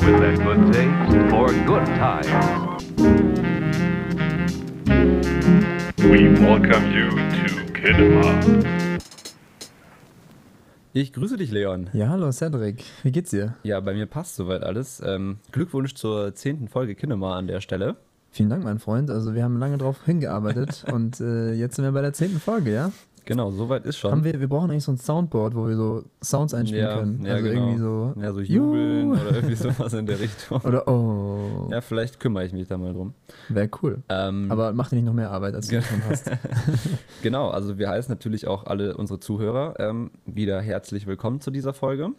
With that good taste for good times. We welcome you to Kinema. Ich grüße dich, Leon. Ja, hallo Cedric. Wie geht's dir? Ja, bei mir passt soweit alles. Ähm, Glückwunsch zur zehnten Folge Kinema an der Stelle. Vielen Dank, mein Freund. Also wir haben lange drauf hingearbeitet und äh, jetzt sind wir bei der zehnten Folge, ja? Genau, soweit ist schon. Haben wir, wir brauchen eigentlich so ein Soundboard, wo wir so Sounds einspielen ja, können. ja, also genau. irgendwie so. Ja, so jubeln oder irgendwie sowas in der Richtung. Oder oh. Ja, vielleicht kümmere ich mich da mal drum. Wäre cool. Ähm, Aber mach dir nicht noch mehr Arbeit, als du schon hast. genau, also wir heißen natürlich auch alle unsere Zuhörer ähm, wieder herzlich willkommen zu dieser Folge.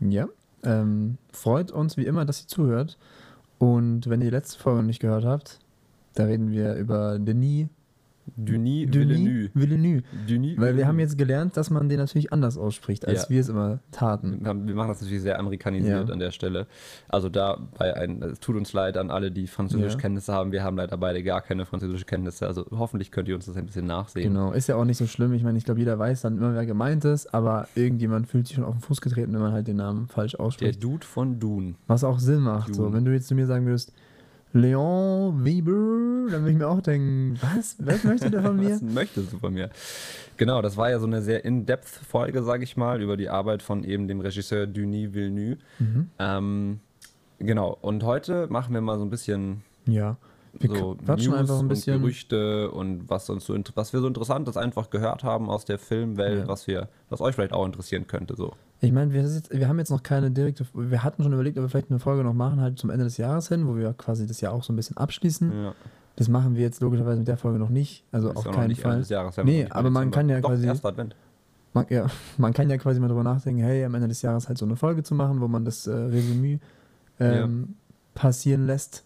ja. Ähm, freut uns wie immer, dass ihr zuhört. Und wenn ihr die letzte Folge noch nicht gehört habt, da reden wir über Denis Denis Villeneuve. Villeneuve. Denis Weil wir haben jetzt gelernt, dass man den natürlich anders ausspricht, als Ja. wir es immer taten. Wir machen das natürlich sehr amerikanisiert Ja. an der Stelle. Also da bei ein, es tut uns leid an alle, die französische Ja. Kenntnisse haben. Wir haben leider beide gar keine französische Kenntnisse. Also hoffentlich könnt ihr uns das ein bisschen nachsehen. Genau, ist ja auch nicht so schlimm. Ich meine, ich glaube, jeder weiß dann immer, wer gemeint ist, aber irgendjemand fühlt sich schon auf den Fuß getreten, wenn man halt den Namen falsch Der ausspricht. Dude von Dune. Was auch Sinn macht. So, wenn du jetzt zu mir sagen würdest, Leon Weber, dann würde ich mir auch denken, was? Was möchte der von mir? Was möchtest du von mir? Genau, das war ja so eine sehr in-depth-Folge, sage ich mal, über die Arbeit von eben dem Regisseur Denis Villeneuve. Mhm. Ähm, genau, und heute machen wir mal so ein bisschen Ja. Wir so quatschen einfach ein bisschen. und Gerüchte und was, uns so, was wir so Interessantes einfach gehört haben aus der Filmwelt, Ja. was, wir, was euch vielleicht auch interessieren könnte. So. Ich meine, wir, wir haben jetzt noch keine direkte, wir hatten schon überlegt, ob wir vielleicht eine Folge noch machen, halt zum Ende des Jahres hin, wo wir quasi das Jahr auch so ein bisschen abschließen. Ja. Das machen wir jetzt logischerweise mit der Folge noch nicht, also Ist auf ja keinen nicht Ende Fall. des Jahres, Nee, aber man kann ja Doch, quasi, erster Advent. man, ja, man kann ja quasi mal drüber nachdenken, hey, am Ende des Jahres halt so eine Folge zu machen, wo man das äh, Resümee ähm, passieren lässt.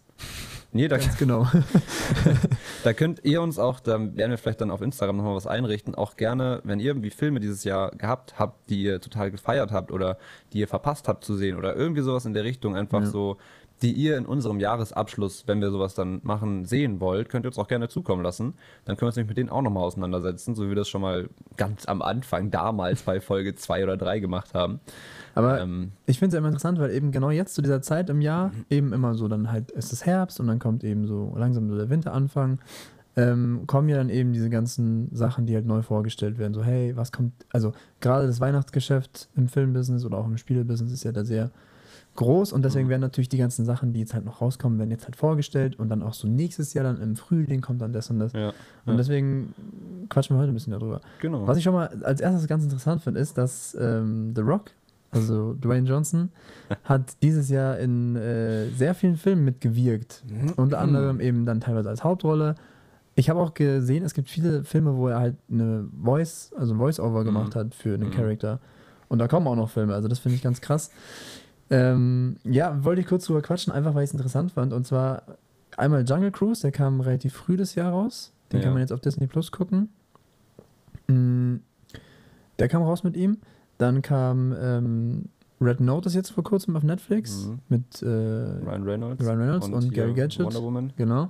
Nee, da, Ganz genau. Da könnt ihr uns auch, da werden wir vielleicht dann auf Instagram nochmal was einrichten, auch gerne, wenn ihr irgendwie Filme dieses Jahr gehabt habt, die ihr total gefeiert habt oder die ihr verpasst habt zu sehen oder irgendwie sowas in der Richtung, einfach Ja. so, die ihr in unserem Jahresabschluss, wenn wir sowas dann machen, sehen wollt, könnt ihr uns auch gerne zukommen lassen. Dann können wir uns nämlich mit denen auch nochmal auseinandersetzen, so wie wir das schon mal ganz am Anfang damals bei Folge 2 oder 3 gemacht haben. Aber Ähm, ich finde es ja immer interessant, weil eben genau jetzt zu dieser Zeit im Jahr, eben immer so, dann halt ist es Herbst und dann kommt eben so langsam so der Winteranfang, ähm, kommen ja dann eben diese ganzen Sachen, die halt neu vorgestellt werden. So, hey, was kommt, also gerade das Weihnachtsgeschäft im Filmbusiness oder auch im Spielebusiness ist ja da sehr groß und deswegen werden natürlich die ganzen Sachen, die jetzt halt noch rauskommen, werden jetzt halt vorgestellt und dann auch so nächstes Jahr dann im Frühling kommt dann das und das. ja, Und ja, deswegen quatschen wir heute ein bisschen darüber. genau. Was ich schon mal als erstes ganz interessant finde, ist, dass ähm, The Rock, also Dwayne Johnson, hat dieses Jahr in äh, sehr vielen Filmen mitgewirkt. Unter anderem eben dann teilweise als Hauptrolle. Ich habe auch gesehen, es gibt viele Filme, wo er halt eine Voice, also ein Voice-Over gemacht hat für einen Mhm. Charakter. Und da kommen auch noch Filme, also das finde ich ganz krass. Ähm, ja, wollte ich kurz drüber quatschen, einfach weil ich es interessant fand. Und zwar einmal Jungle Cruise, der kam relativ früh das Jahr raus. Den Ja. kann man jetzt auf Disney Plus gucken. Mm, Der kam raus mit ihm. Dann kam ähm, Red Notice jetzt vor kurzem auf Netflix Mhm. mit äh, Ryan Reynolds, Ryan Reynolds und, hier Gary Gadget. Wonder Woman. Genau.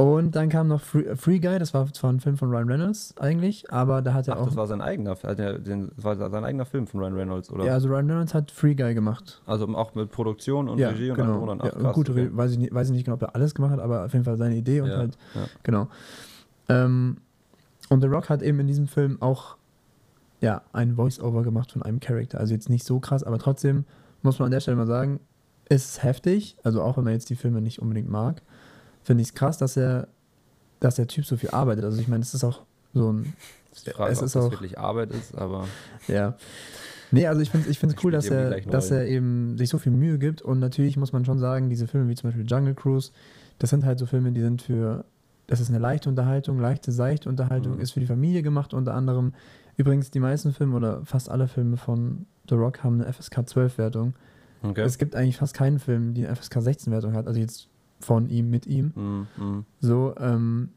Und dann kam noch Free, Free Guy, das war zwar ein Film von Ryan Reynolds eigentlich, aber da hat er Ach, auch. das war sein eigener, er das war sein eigener Film von Ryan Reynolds, oder? ja, also Ryan Reynolds hat Free Guy gemacht. Also auch mit Produktion und ja, Regie und genau. und dran. ja, gut, okay. weiß, ich nicht, weiß ich nicht genau, ob er alles gemacht hat, aber auf jeden Fall seine Idee und Ja, halt, ja. genau. Ähm, und The Rock hat eben in diesem Film auch ja, ein Voice-Over gemacht von einem Charakter. Also jetzt nicht so krass, aber trotzdem muss man an der Stelle mal sagen, ist heftig, also auch wenn man jetzt die Filme nicht unbedingt mag, finde ich es krass, dass er, dass der Typ so viel arbeitet. Also ich meine, es ist auch so ein, ist die Frage, es ob ist das auch- wirklich Arbeit ist, aber ja. Nee, also ich finde es ich find's cool, dass er, dass er eben sich so viel Mühe gibt und natürlich muss man schon sagen, diese Filme wie zum Beispiel Jungle Cruise, das sind halt so Filme, die sind für, das ist eine leichte Unterhaltung, leichte, seichte Unterhaltung, Mhm. ist für die Familie gemacht unter anderem. Übrigens, die meisten Filme oder fast alle Filme von The Rock haben eine FSK 12 Wertung. okay. Es gibt eigentlich fast keinen Film, die eine FSK 16 Wertung hat, also jetzt von ihm, mit ihm. Mm, mm. So, ähm,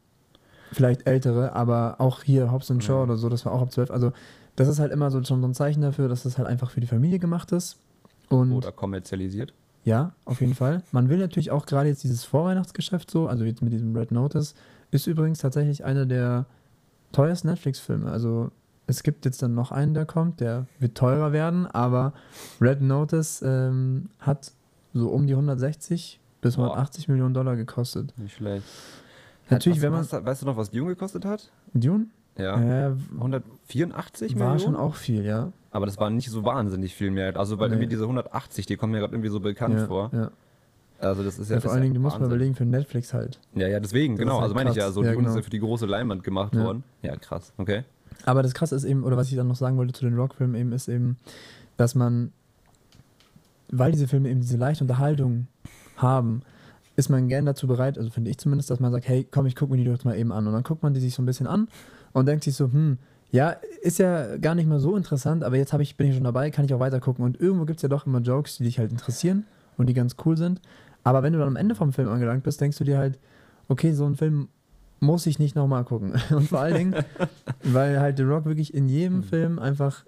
vielleicht ältere, aber auch hier Hobbs and Shaw Mhm. oder so, das war auch ab 12. Also, das ist halt immer so schon so ein Zeichen dafür, dass das halt einfach für die Familie gemacht ist. Und Oder kommerzialisiert. ja, auf jeden Fall. Man will natürlich auch gerade jetzt dieses Vorweihnachtsgeschäft so, also jetzt mit diesem Red Notice, ist übrigens tatsächlich einer der teuersten Netflix-Filme. Also es gibt jetzt dann noch einen, der kommt, der wird teurer werden, aber Red Notice ähm, hat so um die 160 bis Boah. 180 Millionen Dollar gekostet. Nicht schlecht. Natürlich, was, wenn man. weißt du noch, was Dune gekostet hat? Dune? Ja. Äh, 184 war Millionen? schon auch viel, ja. Aber das war nicht so wahnsinnig viel mehr. Also, weil Nee. irgendwie diese 180, die kommen mir gerade irgendwie so bekannt ja, vor. Ja. Also, das ist ja. Ja, vor allen Dingen, du musst mal überlegen, für Netflix halt. Ja, ja, deswegen, Das genau. halt also, meine ich ja, so Ja, Dune ist genau. ja für die große Leinwand gemacht Ja. worden. Ja, krass. Okay. Aber das Krasse ist eben, oder was ich dann noch sagen wollte zu den Rock-Filmen eben, ist eben, dass man, weil diese Filme eben diese leichte Unterhaltung haben, ist man gern dazu bereit, also finde ich zumindest, dass man sagt, hey, komm, ich gucke mir die doch mal eben an. Und dann guckt man die sich so ein bisschen an und denkt sich so, hm, ja, ist ja gar nicht mal so interessant, aber jetzt ich, bin ich schon dabei, kann ich auch weiter gucken. Und irgendwo gibt es ja doch immer Jokes, die dich halt interessieren und die ganz cool sind. Aber wenn du dann am Ende vom Film angelangt bist, denkst du dir halt, okay, so ein Film muss ich nicht nochmal gucken. Und vor allen Dingen, weil halt The Rock wirklich in jedem Film einfach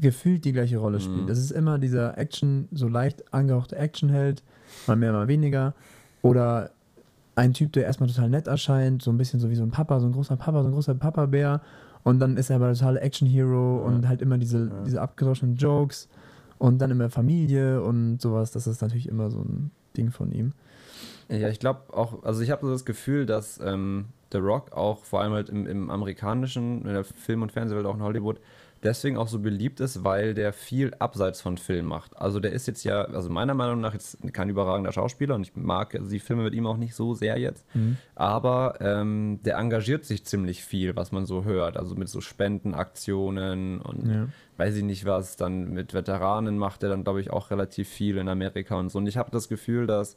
gefühlt die gleiche Rolle spielt. Mhm. Das ist immer dieser Action, so leicht angehauchte Actionheld, mal mehr, mal weniger. Oder ein Typ, der erstmal total nett erscheint, so ein bisschen so wie so ein Papa, so ein großer Papa, so ein großer Papa-Bär. Und dann ist er aber total Action-Hero Ja. und halt immer diese, Ja. diese abgedroschenen Jokes und dann immer Familie und sowas. Das ist natürlich immer so ein Ding von ihm. Ja, ich glaube auch, also ich habe so das Gefühl, dass ähm, The Rock auch vor allem halt im, im amerikanischen, in der Film- und Fernsehwelt, auch in Hollywood, deswegen auch so beliebt ist, weil der viel abseits von Film macht. Also der ist jetzt ja, also meiner Meinung nach jetzt kein überragender Schauspieler und ich mag die Filme mit ihm auch nicht so sehr jetzt, aber ähm, der engagiert sich ziemlich viel, was man so hört, also mit so Spendenaktionen und Ja. weiß ich nicht was, dann mit Veteranen macht er dann, glaube ich, auch relativ viel in Amerika und so. Und ich habe das Gefühl, dass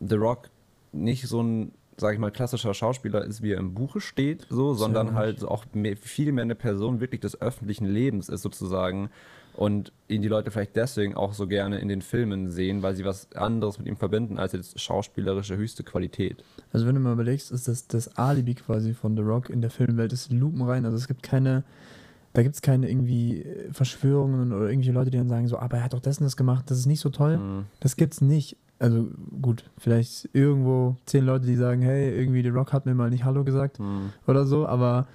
The Rock nicht so ein, sag ich mal, klassischer Schauspieler ist, wie er im Buche steht, so, sondern halt auch mehr, viel mehr eine Person wirklich des öffentlichen Lebens ist sozusagen und ihn die Leute vielleicht deswegen auch so gerne in den Filmen sehen, weil sie was anderes mit ihm verbinden als jetzt schauspielerische höchste Qualität. Also wenn du mal überlegst, ist das das Alibi quasi von The Rock in der Filmwelt, ist lupenrein. Also es gibt keine, da gibt es keine irgendwie äh, Verschwörungen oder irgendwelche Leute, die dann sagen so, aber er hat doch das und das gemacht, das ist nicht so toll. Mhm. Das gibt's nicht. Also gut, vielleicht irgendwo zehn Leute, die sagen, hey, irgendwie The Rock hat mir mal nicht Hallo gesagt Mhm. oder so, aber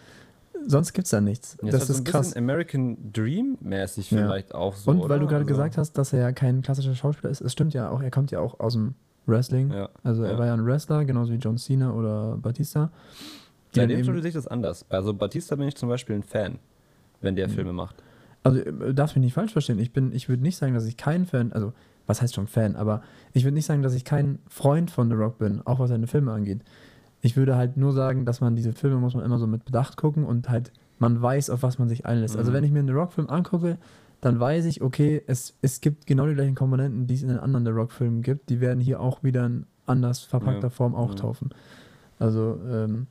sonst gibt's da nichts. Jetzt das so ist ein krass. American Dream mäßig Ja. vielleicht auch so. Und weil du oder? gerade Also- gesagt hast, dass er ja kein klassischer Schauspieler ist, es stimmt ja auch, er kommt ja auch aus dem Wrestling. Ja. Also er Ja. war ja ein Wrestler, genauso wie John Cena oder Batista. Bei dem schon sehe ich das anders. Also Batista bin ich zum Beispiel ein Fan, wenn Mhm. der Filme macht. Also äh, darfst mich nicht falsch verstehen. Ich bin, ich würde nicht sagen, dass ich kein Fan, also was heißt schon Fan, aber ich würde nicht sagen, dass ich kein Freund von The Rock bin, auch was seine Filme angeht. Ich würde halt nur sagen, dass man diese Filme muss man immer so mit Bedacht gucken und halt man weiß, auf was man sich einlässt. Also Mhm. wenn ich mir einen The Rock-Film angucke, dann weiß ich, okay, es, es gibt genau die gleichen Komponenten, die es in den anderen The Rock-Filmen gibt. Die werden hier auch wieder in anders verpackter Ja. Form auch Ja. taufen. Also, ähm,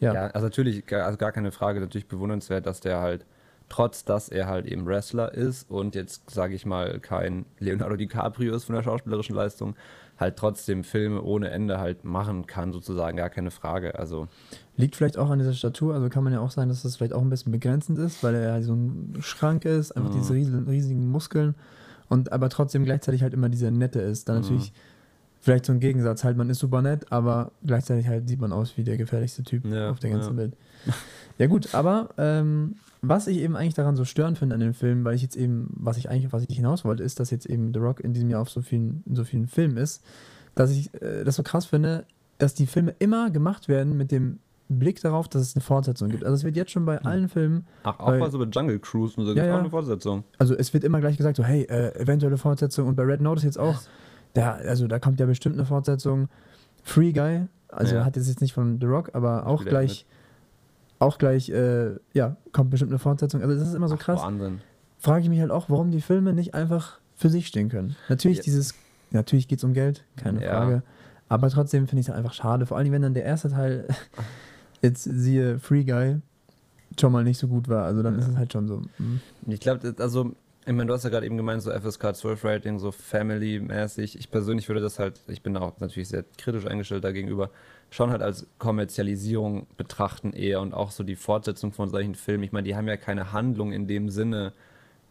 ja. Ja, also natürlich, also gar keine Frage, natürlich bewundernswert, dass der halt, trotz dass er halt eben Wrestler ist und jetzt, sage ich mal, kein Leonardo DiCaprio ist von der schauspielerischen Leistung, halt trotzdem Filme ohne Ende halt machen kann, sozusagen, gar keine Frage. Also, Liegt vielleicht auch an dieser Statur, also kann man ja auch sagen, dass das vielleicht auch ein bisschen begrenzend ist, weil er ja so ein Schrank ist, einfach Mhm. diese riesigen, riesigen Muskeln und aber trotzdem gleichzeitig halt immer dieser Nette ist. Dann Mhm. natürlich vielleicht so ein Gegensatz, halt man ist super nett, aber gleichzeitig halt sieht man aus wie der gefährlichste Typ Ja, auf der ganzen ja. Welt. Ja gut, aber ähm, was ich eben eigentlich daran so störend finde an dem Film, weil ich jetzt eben, was ich eigentlich, was ich hinaus wollte, ist, dass jetzt eben The Rock in diesem Jahr auf so vielen, in so vielen Filmen ist, dass ich äh, das so krass finde, dass die Filme immer gemacht werden mit dem Blick darauf, dass es eine Fortsetzung gibt. Also es wird jetzt schon bei allen Filmen, ach, auch mal so mit Jungle Cruise und so, Ja, auch ja. eine Fortsetzung. also es wird immer gleich gesagt, so hey, äh, eventuelle Fortsetzung und bei Red Notice jetzt auch, da, also da kommt ja bestimmt eine Fortsetzung. Free Guy, also Ja. hat jetzt nicht von The Rock, aber auch gleich, auch gleich, äh, ja, kommt bestimmt eine Fortsetzung. Also das ist immer so Ach, krass. Wahnsinn. Frage ich mich halt auch, warum die Filme nicht einfach für sich stehen können. Natürlich Ja. dieses, natürlich geht es um Geld, keine Ja. Frage. Aber trotzdem finde ich es einfach schade. Vor allem, wenn dann der erste Teil, jetzt siehe Free Guy, schon mal nicht so gut war. Also dann ist es halt schon so. mm. Ich glaube, also, ich meine, du hast ja gerade eben gemeint, so FSK 12 Rating, so Family-mäßig. Ich persönlich würde das halt, ich bin da auch natürlich sehr kritisch eingestellt dagegenüber, schon halt als Kommerzialisierung betrachten eher und auch so die Fortsetzung von solchen Filmen. Ich meine, die haben ja keine Handlung in dem Sinne,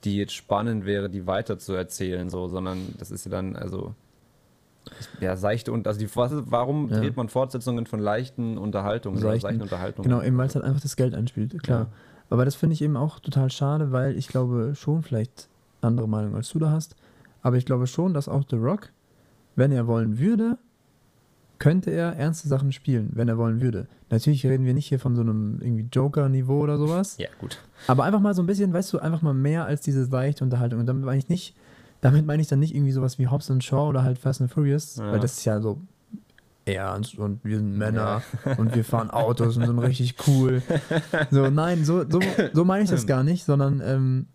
die jetzt spannend wäre, die weiter zu erzählen, so, sondern das ist ja dann, also, ja, seichte und, also die, warum Ja. dreht man Fortsetzungen von leichten Unterhaltungen Seichten. seichten Unterhaltungen? Genau, eben weil es halt einfach das Geld einspielt, klar. Aber das finde ich eben auch total schade, weil ich glaube schon vielleicht andere Meinung als du da hast. Aber ich glaube schon, dass auch The Rock, wenn er wollen würde, könnte er ernste Sachen spielen, wenn er wollen würde. Natürlich reden wir nicht hier von so einem irgendwie Joker-Niveau oder sowas. Ja, gut. Aber einfach mal so ein bisschen, weißt du, einfach mal mehr als diese seichte Unterhaltung. Und damit meine ich nicht, damit meine ich dann nicht irgendwie sowas wie Hobbs and Shaw oder halt Fast and Furious, Ja. weil das ist ja so ernst und wir sind Männer und wir fahren Autos und sind richtig cool. So, nein, so, so, so meine ich das gar nicht, sondern ähm,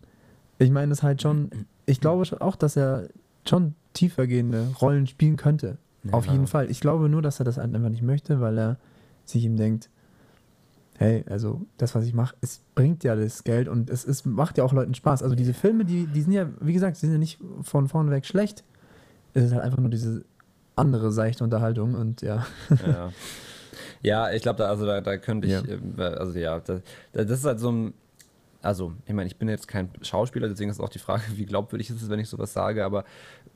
ich meine es halt schon, ich glaube schon auch, dass er schon tiefergehende Rollen spielen könnte. Auf Ja. jeden Fall. Ich glaube nur, dass er das halt einfach nicht möchte, weil er sich ihm denkt, hey, also das, was ich mache, es bringt ja das Geld und es ist, macht ja auch Leuten Spaß. Also diese Filme, die, die sind ja, wie gesagt, sind ja nicht von vorne weg schlecht. Es ist halt einfach nur diese andere seichte Unterhaltung und ja. Ja, ja ich glaube, da, also da, da könnte ich, Ja. äh, also ja, da, da, das ist halt so ein, also ich meine, ich bin jetzt kein Schauspieler, deswegen ist auch die Frage, wie glaubwürdig ist es, wenn ich sowas sage, aber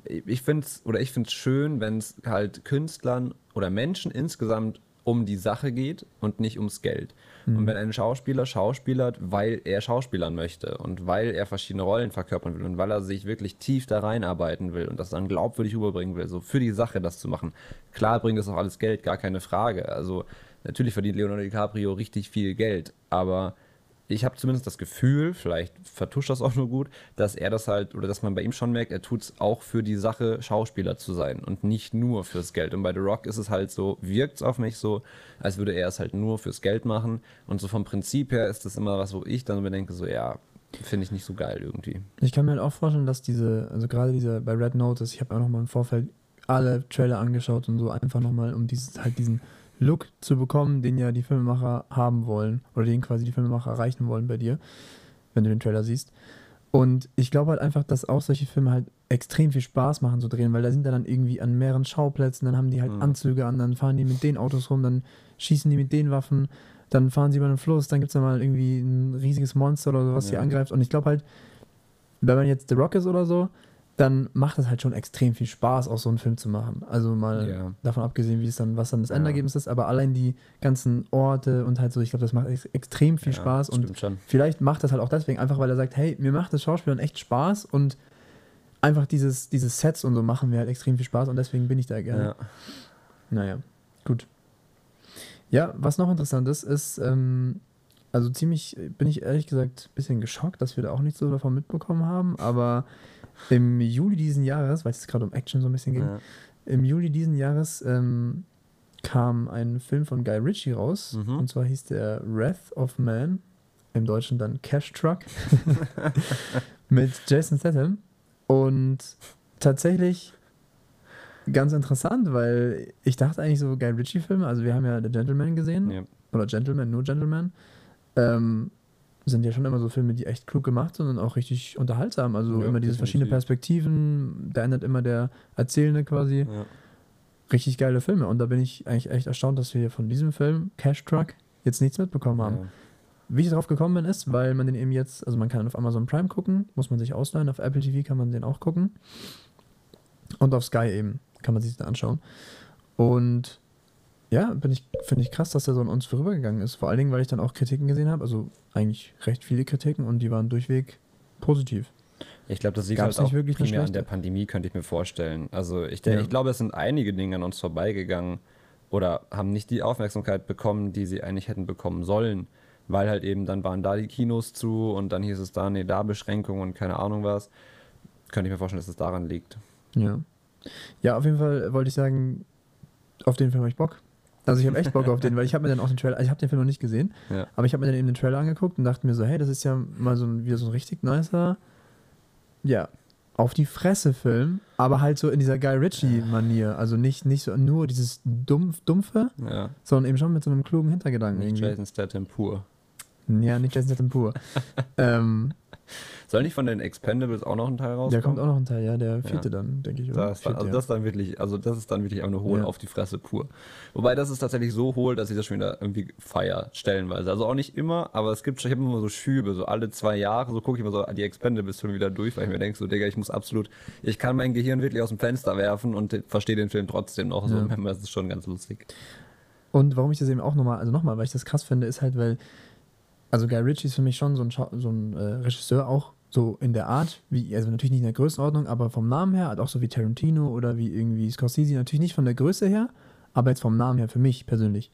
ich finde es, oder ich finde es schön, wenn es halt Künstlern oder Menschen insgesamt um die Sache geht und nicht ums Geld. Und wenn ein Schauspieler schauspielert, weil er schauspielern möchte und weil er verschiedene Rollen verkörpern will und weil er sich wirklich tief da reinarbeiten will und das dann glaubwürdig rüberbringen will, so für die Sache das zu machen. Klar bringt das auch alles Geld, gar keine Frage. Also natürlich verdient Leonardo DiCaprio richtig viel Geld, aber ich habe zumindest das Gefühl, vielleicht vertuscht das auch nur gut, dass er das halt, oder dass man bei ihm schon merkt, er tut es auch für die Sache, Schauspieler zu sein und nicht nur fürs Geld. Und bei The Rock ist es halt so, wirkt es auf mich so, als würde er es halt nur fürs Geld machen. Und so vom Prinzip her ist das immer was, wo ich dann mir denke, so, ja, finde ich nicht so geil irgendwie. Ich kann mir halt auch vorstellen, dass diese, also gerade diese bei Red Notice, ich habe auch nochmal im Vorfeld alle Trailer angeschaut und so einfach nochmal, um dieses, halt diesen Look zu bekommen, den ja die Filmemacher haben wollen oder den quasi die Filmemacher erreichen wollen bei dir, wenn du den Trailer siehst. Und ich glaube halt einfach, dass auch solche Filme halt extrem viel Spaß machen zu drehen, weil da sind dann irgendwie an mehreren Schauplätzen, dann haben die halt Mhm. Anzüge an, dann fahren die mit den Autos rum, dann schießen die mit den Waffen, dann fahren sie über den Fluss, dann gibt es da mal irgendwie ein riesiges Monster oder so, was sie Ja. angreift. Und ich glaube halt, wenn man jetzt The Rock ist oder so, dann macht es halt schon extrem viel Spaß, auch so einen Film zu machen. Also mal Ja. davon abgesehen, wie es dann, was dann das Ja. Endergebnis ist, aber allein die ganzen Orte und halt so, ich glaube, das macht ex extrem viel Ja, Spaß und schon. vielleicht macht das halt auch deswegen, einfach weil er sagt, hey, mir macht das Schauspielern echt Spaß und einfach dieses, dieses Sets und so machen mir halt extrem viel Spaß und deswegen bin ich da gerne. Ja. Naja, gut. Ja, was noch interessant ist, ist, ähm, also ziemlich, bin ich ehrlich gesagt ein bisschen geschockt, dass wir da auch nicht so davon mitbekommen haben, aber im Juli diesen Jahres, weil es gerade um Action so ein bisschen ging, Ja. im Juli diesen Jahres ähm, kam ein Film von Guy Ritchie raus, Mhm. und zwar hieß der Wrath of Man, im Deutschen dann Cash Truck, mit Jason Statham und tatsächlich ganz interessant, weil ich dachte eigentlich so Guy Ritchie-Filme, also wir haben ja The Gentleman gesehen, Ja. oder Gentleman, nur Gentleman, ähm, sind ja schon immer so Filme, die echt klug gemacht sind und auch richtig unterhaltsam. Also Ja, immer diese verschiedenen. Perspektiven, da ändert immer der Erzählende quasi. Ja. Richtig geile Filme. Und da bin ich eigentlich echt erstaunt, dass wir von diesem Film, Cash Truck, jetzt nichts mitbekommen haben. Ja. Wie ich darauf gekommen bin, ist, weil man den eben jetzt, also man kann auf Amazon Prime gucken, muss man sich ausleihen, auf Apple TV kann man den auch gucken. Und auf Sky eben kann man sich den anschauen. Und ja, finde ich krass, dass der so an uns vorübergegangen ist. Vor allen Dingen, weil ich dann auch Kritiken gesehen habe, also eigentlich recht viele Kritiken und die waren durchweg positiv. Ich glaube, das liegt Gab's halt auch wirklich primär an der Pandemie, könnte ich mir vorstellen. Also ich, Ja. ich glaube, es sind einige Dinge an uns vorbeigegangen oder haben nicht die Aufmerksamkeit bekommen, die sie eigentlich hätten bekommen sollen, weil halt eben dann waren da die Kinos zu und dann hieß es da, nee, da Beschränkungen und keine Ahnung was. Könnte ich mir vorstellen, dass es daran liegt. Ja. Ja, auf jeden Fall wollte ich sagen, auf den Film habe ich Bock. Also ich habe echt Bock auf den, weil ich habe mir dann auch den Trailer, ich habe den Film noch nicht gesehen, Ja. aber ich habe mir dann eben den Trailer angeguckt und dachte mir so, hey, das ist ja mal so ein, wieder so ein richtig nicer, ja, auf die Fresse Film, aber halt so in dieser Guy Ritchie-Manier. Also nicht, nicht so nur dieses Dumpf, Dumpfe, Ja, sondern eben schon mit so einem klugen Hintergedanken nicht irgendwie. Jason Statham pur. Ja, nicht Jason Statham pur. ähm, Soll nicht von den Expendables auch noch ein Teil rauskommen? der kommt auch noch ein Teil, ja, der vierte Ja. dann, denke ich. Das, ist dann, also das dann wirklich, also das ist dann wirklich auch eine hohl Ja. auf die Fresse pur. Wobei das ist tatsächlich so hohl, dass ich das schon wieder irgendwie feier, stellenweise. Also auch nicht immer, aber es gibt schon, ich habe immer so Schübe, so alle zwei Jahre, so gucke ich immer so die Expendables Filme wieder durch, weil ich mir denke, so, Digga, ich muss absolut, ich kann mein Gehirn wirklich aus dem Fenster werfen und verstehe den Film trotzdem noch. So, Ja. das ist schon ganz lustig. Und warum ich das eben auch nochmal, also nochmal, weil ich das krass finde, ist halt, weil, also Guy Ritchie ist für mich schon so ein, Schau so ein äh, Regisseur auch so in der Art, wie, also natürlich nicht in der Größenordnung, aber vom Namen her, halt auch so wie Tarantino oder wie irgendwie Scorsese, natürlich nicht von der Größe her, aber jetzt vom Namen her für mich persönlich.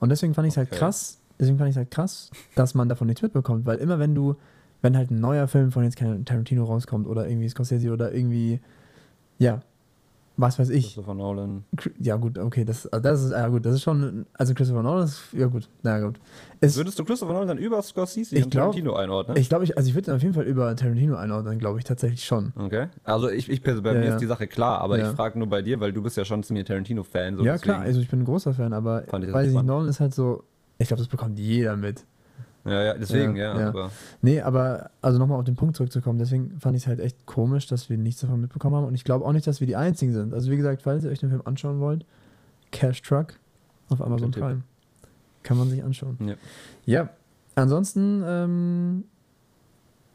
Und deswegen fand ich es halt Okay. krass, deswegen fand ich halt krass, dass man davon nichts mitbekommt, weil immer wenn du, wenn halt ein neuer Film von jetzt kein Tarantino rauskommt oder irgendwie Scorsese oder irgendwie, ja, was weiß ich, Christopher Nolan. Ja gut, okay, das, also das ist, ja gut, das ist schon, also Christopher Nolan ist, ja gut, na gut. Es, Würdest du Christopher Nolan dann über Scorsese Ich und glaub- Tarantino einordnen? ich glaube, ich, also ich würde ihn auf jeden Fall über Tarantino einordnen, glaube ich, tatsächlich schon. Okay. Also ich, ich bei Ja, mir ja. ist die Sache klar, aber Ja. ich frage nur bei dir, weil du bist ja schon ziemlich Tarantino-Fan. So ja, deswegen- klar, also ich bin ein großer Fan, aber Fand ich weiß ich. Nolan ist halt so, ich glaube, das bekommt jeder mit. Ja, ja, deswegen, Ja, ja. ja. Aber Nee, aber also nochmal auf den Punkt zurückzukommen, deswegen fand ich es halt echt komisch, dass wir nichts davon mitbekommen haben und ich glaube auch nicht, dass wir die Einzigen sind. Also wie gesagt, falls ihr euch den Film anschauen wollt, Cash Truck auf Amazon. Prime. Kann man sich anschauen. Ja. Ja, ansonsten ähm,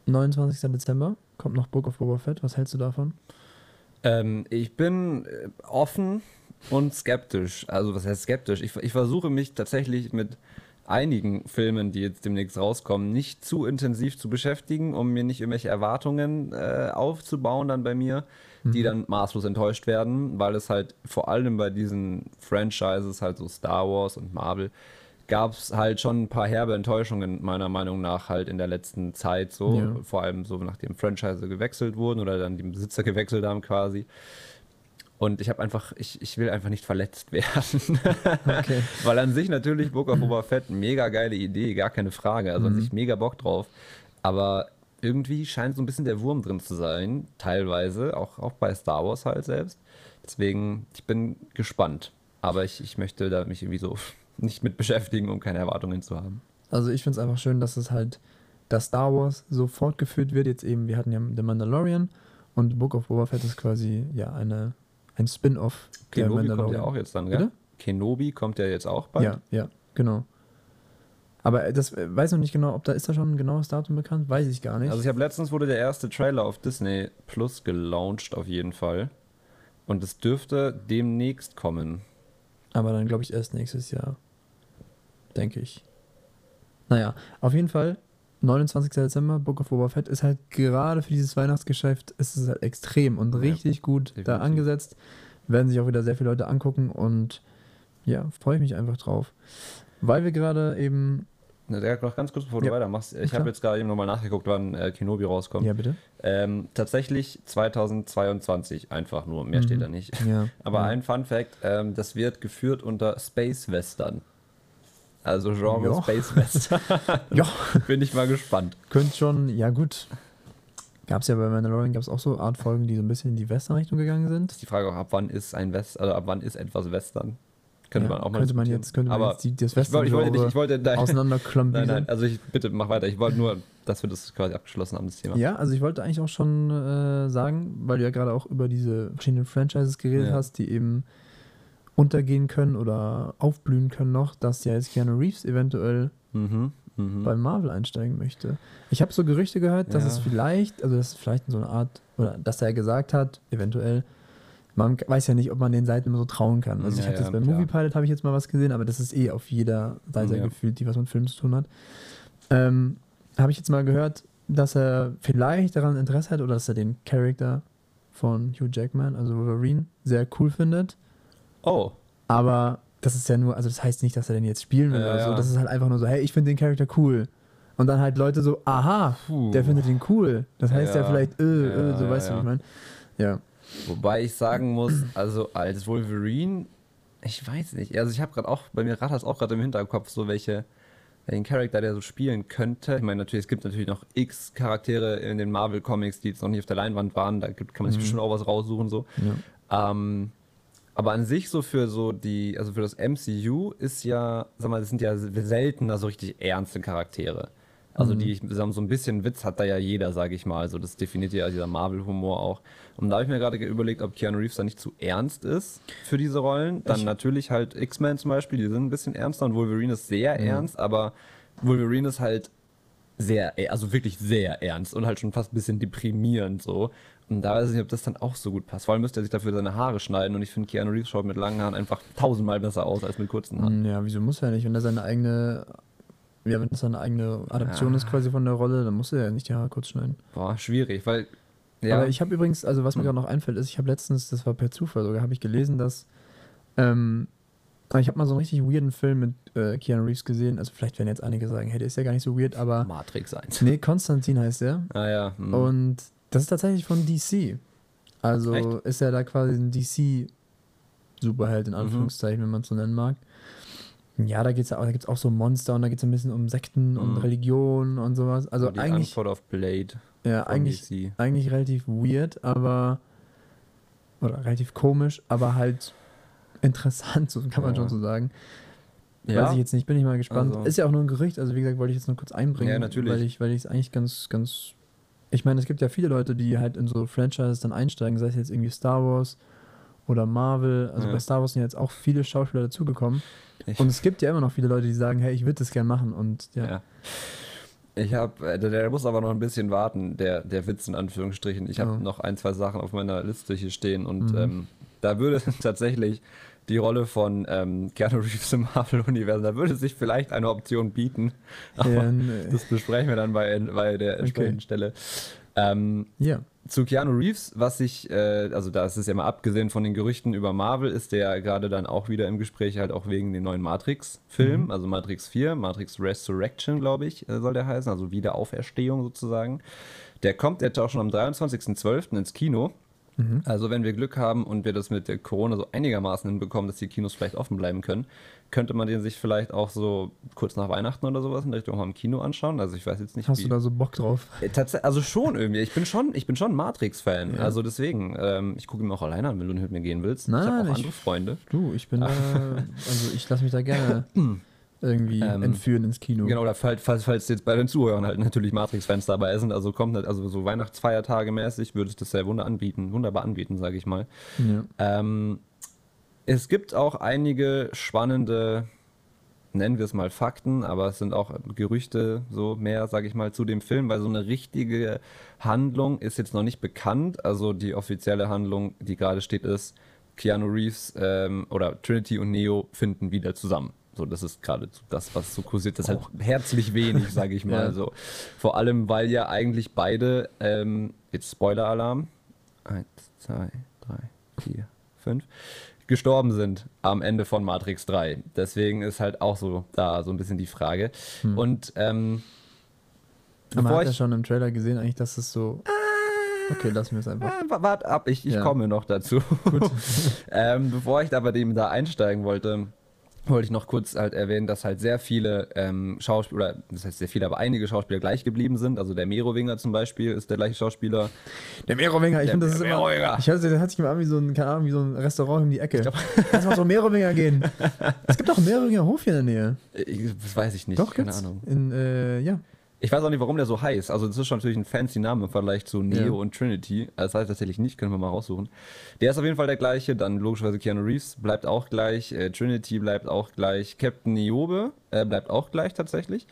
29. Dezember kommt noch Book of Boba Fett. Was hältst du davon? Ähm, ich bin äh, offen und skeptisch. Also, was heißt skeptisch? Ich, ich versuche mich tatsächlich mit einigen Filmen, die jetzt demnächst rauskommen, nicht zu intensiv zu beschäftigen, um mir nicht irgendwelche Erwartungen äh, aufzubauen dann bei mir, die dann maßlos enttäuscht werden, weil es halt vor allem bei diesen Franchises, halt so Star Wars und Marvel, gab es halt schon ein paar herbe Enttäuschungen, meiner Meinung nach, halt in der letzten Zeit so. Ja. Vor allem so, nachdem Franchise gewechselt wurden oder dann die Besitzer gewechselt haben quasi. Und ich habe einfach, ich, ich will einfach nicht verletzt werden. Okay. Weil an sich natürlich Book of Boba Fett, mega geile Idee, gar keine Frage. Also an sich mega Bock drauf. Aber irgendwie scheint so ein bisschen der Wurm drin zu sein, teilweise, auch, auch bei Star Wars halt selbst. Deswegen, ich bin gespannt. Aber ich, ich möchte da mich irgendwie so nicht mit beschäftigen, um keine Erwartungen zu haben. Also ich finde es einfach schön, dass es halt, dass Star Wars so fortgeführt wird. Jetzt eben, wir hatten ja The Mandalorian und Book of Boba Fett ist quasi ja eine, ein Spin-off Kenobi kommt ja auch jetzt dann, gell? Bitte? Kenobi kommt ja jetzt auch bald. Ja, ja, genau. Aber das äh, weiß noch nicht genau, ob da ist da schon ein genaues Datum bekannt, weiß ich gar nicht. Also ich habe letztens wurde der erste Trailer auf Disney Plus gelauncht auf jeden Fall. Und es dürfte demnächst kommen. Aber dann glaube ich erst nächstes Jahr. Denke ich. Naja, auf jeden Fall, 29. Dezember, Book of Boba Fett ist halt gerade für dieses Weihnachtsgeschäft ist es halt extrem und Ja, richtig gut da definitiv. angesetzt. Werden sich auch wieder sehr viele Leute angucken und ja, freue ich mich einfach drauf. Weil wir gerade eben. Der- Noch ganz kurz, bevor Ja, du weitermachst. Ich habe jetzt gerade eben nochmal nachgeguckt, wann äh, Kenobi rauskommt. Ja, bitte. Ähm, tatsächlich 2022 einfach nur, mehr Mhm. steht da nicht. Ja. Aber ja. ein Fun Fact, ähm, das wird geführt unter Space Western. Also Genre Ja. Space Western. Ja, Bin ich mal gespannt. könnte schon, ja gut. Gab es ja bei Mandalorian, gab es auch so Artfolgen, die so ein bisschen in die Western-Richtung gegangen sind. Die Frage auch, ab wann ist ein West, also ab wann ist etwas Western? Könnte Ja, man auch mal könnte man jetzt, könnte man Aber jetzt die, das ich, wollte, ich, wollte, nicht- ich Western wollte auseinanderklumpen. Nein, nein, also ich bitte mach weiter. Ich wollte nur, dass wir das quasi abgeschlossen haben, das Thema. Ja, also ich wollte eigentlich auch schon äh, sagen, weil du ja gerade auch über diese verschiedenen Franchises geredet Ja. hast, die eben untergehen können oder aufblühen können noch, dass ja jetzt Keanu Reeves eventuell Mhm, mhm. bei Marvel einsteigen möchte. Ich habe so Gerüchte gehört, dass Ja. es vielleicht, also dass es vielleicht so eine Art, oder dass er gesagt hat, eventuell, man weiß ja nicht, ob man den Seiten immer so trauen kann. Also ich Ja, habe das ja, bei klar. Movie Pilot habe ich jetzt mal was gesehen, aber das ist eh auf jeder Seite Ja. gefühlt, die was mit Film zu tun hat. Ähm, habe ich jetzt mal gehört, dass er vielleicht daran Interesse hat oder dass er den Charakter von Hugh Jackman, also Wolverine, sehr cool findet. Oh, Aber das ist ja nur, also das heißt nicht, dass er den jetzt spielen will Ja, oder so. Das ist halt einfach nur so, hey, ich finde den Charakter cool. Und dann halt Leute so, aha, Puh. der findet ihn cool. Das heißt ja, vielleicht, äh, äh, so weißt du, wie ich meine. Ja. wobei ich sagen muss, also als Wolverine, ich weiß nicht. Also ich habe gerade auch, bei mir rattert es auch gerade im Hinterkopf so welche, welchen Charakter der so spielen könnte. Ich meine, natürlich, es gibt natürlich noch x Charaktere in den Marvel Comics, die jetzt noch nicht auf der Leinwand waren. Da gibt, kann man sich bestimmt auch was raussuchen so. ja. Ähm, aber an sich so für so die, also für das MCU ist ja, sag mal, das sind ja seltener so richtig ernste Charaktere. Also die, mal, so ein bisschen Witz hat da ja jeder, sage ich mal. Also das definiert ja dieser Marvel-Humor auch. Und da habe ich mir gerade überlegt, ob Keanu Reeves da nicht zu ernst ist für diese Rollen. Dann Ich- natürlich halt X-Men zum Beispiel, die sind ein bisschen ernster und Wolverine ist sehr ernst, aber Wolverine ist halt sehr, also wirklich sehr ernst und halt schon fast ein bisschen deprimierend so. Und da weiß ich nicht, ob das dann auch so gut passt. Vor allem müsste er sich dafür seine Haare schneiden und ich finde, Keanu Reeves schaut mit langen Haaren einfach tausendmal besser aus als mit kurzen Haaren. Ja, wieso muss er nicht? Wenn er seine eigene Ja, wenn das eine eigene Adaption Ah. ist quasi von der Rolle, dann musst du ja nicht die Haare kurz schneiden. Boah, schwierig, weil. Ja, Aber ich habe übrigens, also was mir Hm. gerade noch einfällt, ist, ich habe letztens, das war per Zufall sogar, habe ich gelesen, dass ähm, ich habe mal so einen richtig weirden Film mit äh, Keanu Reeves gesehen. Also vielleicht werden jetzt einige sagen, hey, der ist ja gar nicht so weird, aber Matrix 1. nee, Konstantin heißt der. Ah ja. hm. Und das ist tatsächlich von DC. Also Echt? ist er da quasi ein DC-Superheld, Mhm. in Anführungszeichen, wenn man es so nennen mag. Ja, da geht's ja auch, da gibt's auch so Monster und da geht es ein bisschen um Sekten und Mhm. Religion und sowas. Also die eigentlich, Antwort auf Blade. ja, eigentlich, DC. eigentlich relativ weird, aber oder relativ komisch, aber halt interessant, so kann man Ja. schon so sagen. Ja, Weiß ich jetzt nicht, bin ich mal gespannt. Also- ist ja auch nur ein Gerücht, also wie gesagt, wollte ich jetzt nur kurz einbringen. Ja, natürlich. Weil ich, weil ich es eigentlich ganz, ganz. Ich meine, es gibt ja viele Leute, die halt in so Franchises dann einsteigen, sei es jetzt irgendwie Star Wars oder Marvel. Also Ja. bei Star Wars sind jetzt auch viele Schauspieler dazugekommen. Und es gibt ja immer noch viele Leute, die sagen, hey, ich würde das gern machen. Und ja. Ja. Ich habe, der, der muss aber noch ein bisschen warten, der, der Witz in Anführungsstrichen. Ich habe Oh. noch ein, zwei Sachen auf meiner Liste hier stehen und Mhm. ähm, da würde tatsächlich die Rolle von ähm, Keanu Reeves im Marvel-Universum, da würde sich vielleicht eine Option bieten. Aber Ja, nee. das besprechen wir dann bei, bei der entsprechenden Okay. Stelle. Ähm, ja. zu Keanu Reeves, was ich, äh, also da ist es ja mal abgesehen von den Gerüchten über Marvel, ist der ja gerade dann auch wieder im Gespräch, halt auch wegen den neuen Matrix-Film, Mhm. also Matrix 4, Matrix Resurrection, glaube ich, äh, soll der heißen, also Wiederauferstehung sozusagen. Der kommt jetzt auch schon am 23.12. ins Kino. Mhm. Also wenn wir Glück haben und wir das mit der Corona so einigermaßen hinbekommen, dass die Kinos vielleicht offen bleiben können, könnte man den sich vielleicht auch so kurz nach Weihnachten oder sowas in Richtung am Kino anschauen. Also ich weiß jetzt nicht, Hast wie. du da so Bock drauf? Äh, tats- Also schon irgendwie. Ich bin schon, ich bin schon Matrix-Fan. Ja. Also deswegen, ähm, ich gucke ihn auch alleine an, wenn du nicht mit mir gehen willst. ich Nein, habe auch ich- andere Freunde. Du, ich bin da. Also ich lasse mich da gerne irgendwie Ähm, entführen ins Kino. Genau, oder falls, falls, falls jetzt bei den Zuhörern halt natürlich Matrix-Fans dabei sind, also kommt halt, also so Weihnachtsfeiertage mäßig, würde ich das sehr wunder anbieten, wunderbar anbieten, sage ich mal. Ja. Ähm, es gibt auch einige spannende, nennen wir es mal Fakten, aber es sind auch Gerüchte so mehr, sage ich mal, zu dem Film, weil so eine richtige Handlung ist jetzt noch nicht bekannt. Also die offizielle Handlung, die gerade steht, ist, Keanu Reeves ähm, oder Trinity und Neo finden wieder zusammen. So, das ist gerade das, was so kursiert. Das ist halt herzlich wenig, sage ich mal Ja. so. Vor allem, weil ja eigentlich beide, ähm, jetzt Spoiler-Alarm, eins, zwei, drei, vier, fünf, gestorben sind am Ende von Matrix 3. Deswegen ist halt auch so da so ein bisschen die Frage. Und ähm, Aber man hat ja schon im Trailer gesehen, eigentlich, dass es so. Okay, lassen wir es einfach. Ah, wa- wart ab, ich, ich Ja. komme noch dazu. ähm, bevor ich da bei dem da einsteigen wollte, wollte ich noch kurz halt erwähnen, dass halt sehr viele ähm, Schauspieler, das heißt sehr viele, aber einige Schauspieler gleich geblieben sind. Also der Merowinger zum Beispiel ist der gleiche Schauspieler. Der Merowinger, ich finde, das ist immer. Merowinger. Ich hatte, der hat sich immer an wie so ein, keine Ahnung, wie so ein Restaurant um die Ecke. Lass mal zum Merowinger gehen. es gibt doch einen Merowinger Hof hier in der Nähe. Ich, das weiß ich nicht, Doch, keine. Ahnung. In, äh, ja. Ich weiß auch nicht, warum der so heißt. Also, das ist schon natürlich ein fancy Name im Vergleich zu Neo Ja. und Trinity. Also, das heißt tatsächlich nicht, können wir mal raussuchen. Der ist auf jeden Fall der gleiche. Dann logischerweise Keanu Reeves bleibt auch gleich. Äh, Trinity bleibt auch gleich. Captain Niobe äh, bleibt auch gleich tatsächlich.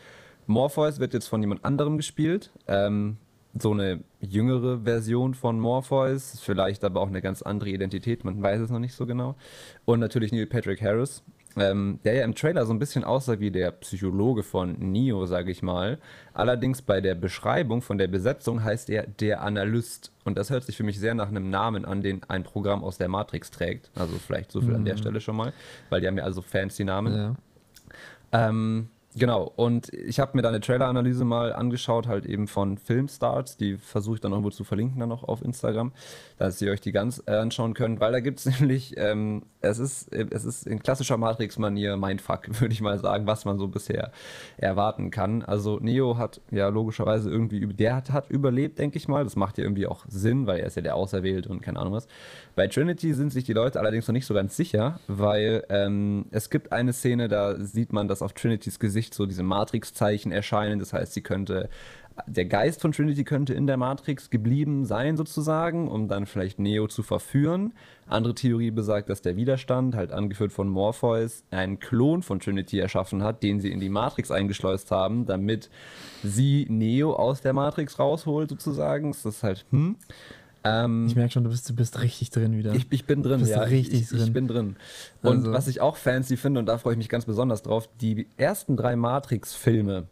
Morpheus wird jetzt von jemand anderem gespielt. Ähm, so eine jüngere Version von Morpheus. Vielleicht aber auch eine ganz andere Identität. Man weiß es noch nicht so genau. Und natürlich Neil Patrick Harris. Ähm, der ja im Trailer so ein bisschen aussah wie der Psychologe von Neo, sage ich mal. Allerdings bei der Beschreibung von der Besetzung heißt er der Analyst. Und das hört sich für mich sehr nach einem Namen an, den ein Programm aus der Matrix trägt. Also vielleicht so viel an der Stelle schon mal, weil die haben ja also fancy Namen. ja. Ähm, genau, und ich habe mir da eine Trailer-Analyse mal angeschaut, halt eben von Filmstarts, die versuche ich dann irgendwo zu verlinken dann noch auf Instagram, dass ihr euch die ganz äh, anschauen könnt, weil da gibt es nämlich, ähm, es, ist, es ist in klassischer Matrix-Manier Mindfuck, würde ich mal sagen, was man so bisher erwarten kann. Also Neo hat ja logischerweise irgendwie, der hat, hat überlebt, denke ich mal, das macht ja irgendwie auch Sinn, weil er ist ja der Auserwählt und keine Ahnung was. Bei Trinity sind sich die Leute allerdings noch nicht so ganz sicher, weil ähm, es gibt eine Szene, da sieht man, dass auf Trinitys Gesicht so diese Matrix-Zeichen erscheinen. Das heißt, sie könnte, der Geist von Trinity könnte in der Matrix geblieben sein, sozusagen, um dann vielleicht Neo zu verführen. Andere Theorie besagt, dass der Widerstand, halt angeführt von Morpheus, einen Klon von Trinity erschaffen hat, den sie in die Matrix eingeschleust haben, damit sie Neo aus der Matrix rausholt, sozusagen. Das ist halt, hm. Ähm, Ich merke schon, du bist, du bist richtig drin wieder. ich, ich bin drin, Bist ja. richtig ich, drin. ich bin drin. Und Also- was ich auch fancy finde, und da freue ich mich ganz besonders drauf, die ersten drei Matrix-Filme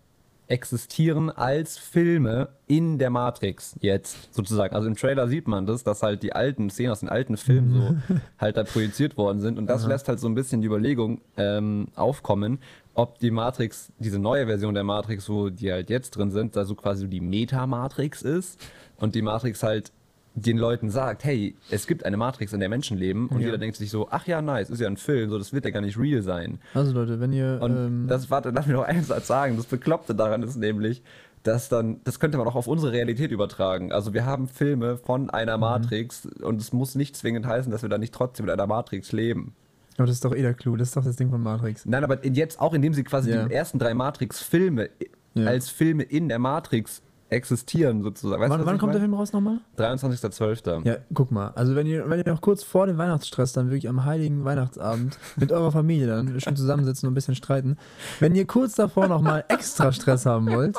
existieren als Filme in der Matrix jetzt sozusagen. Also im Trailer sieht man das, dass halt die alten Szenen aus den alten Filmen so halt da projiziert worden sind. Und das lässt halt so ein bisschen die Überlegung ähm, aufkommen, ob die Matrix, diese neue Version der Matrix, wo die halt jetzt drin sind, da so quasi die Meta-Matrix ist und die Matrix halt den Leuten sagt, hey, es gibt eine Matrix, in der Menschen leben und Ja. jeder denkt sich so, ach ja, nice, ist ja ein Film, so das wird ja gar nicht real sein. Also Leute, wenn ihr Und ähm, das, warte, lass mich noch einen Satz sagen. Das Bekloppte daran ist nämlich, dass dann, das könnte man auch auf unsere Realität übertragen. Also wir haben Filme von Mhm. einer Matrix und es muss nicht zwingend heißen, dass wir da nicht trotzdem in einer Matrix leben. aber das ist doch eh der Clou, das ist doch das Ding von Matrix. Nein, aber jetzt auch, indem sie quasi Ja. die ersten drei Matrix-Filme Ja. als Filme in der Matrix existieren sozusagen. Weißt wann wann kommt der meine? Film raus nochmal? 23.12. Ja, guck mal. Also wenn ihr, wenn ihr noch kurz vor dem Weihnachtsstress dann wirklich am heiligen Weihnachtsabend mit eurer Familie dann schön zusammensitzen und ein bisschen streiten, wenn ihr kurz davor nochmal extra Stress haben wollt,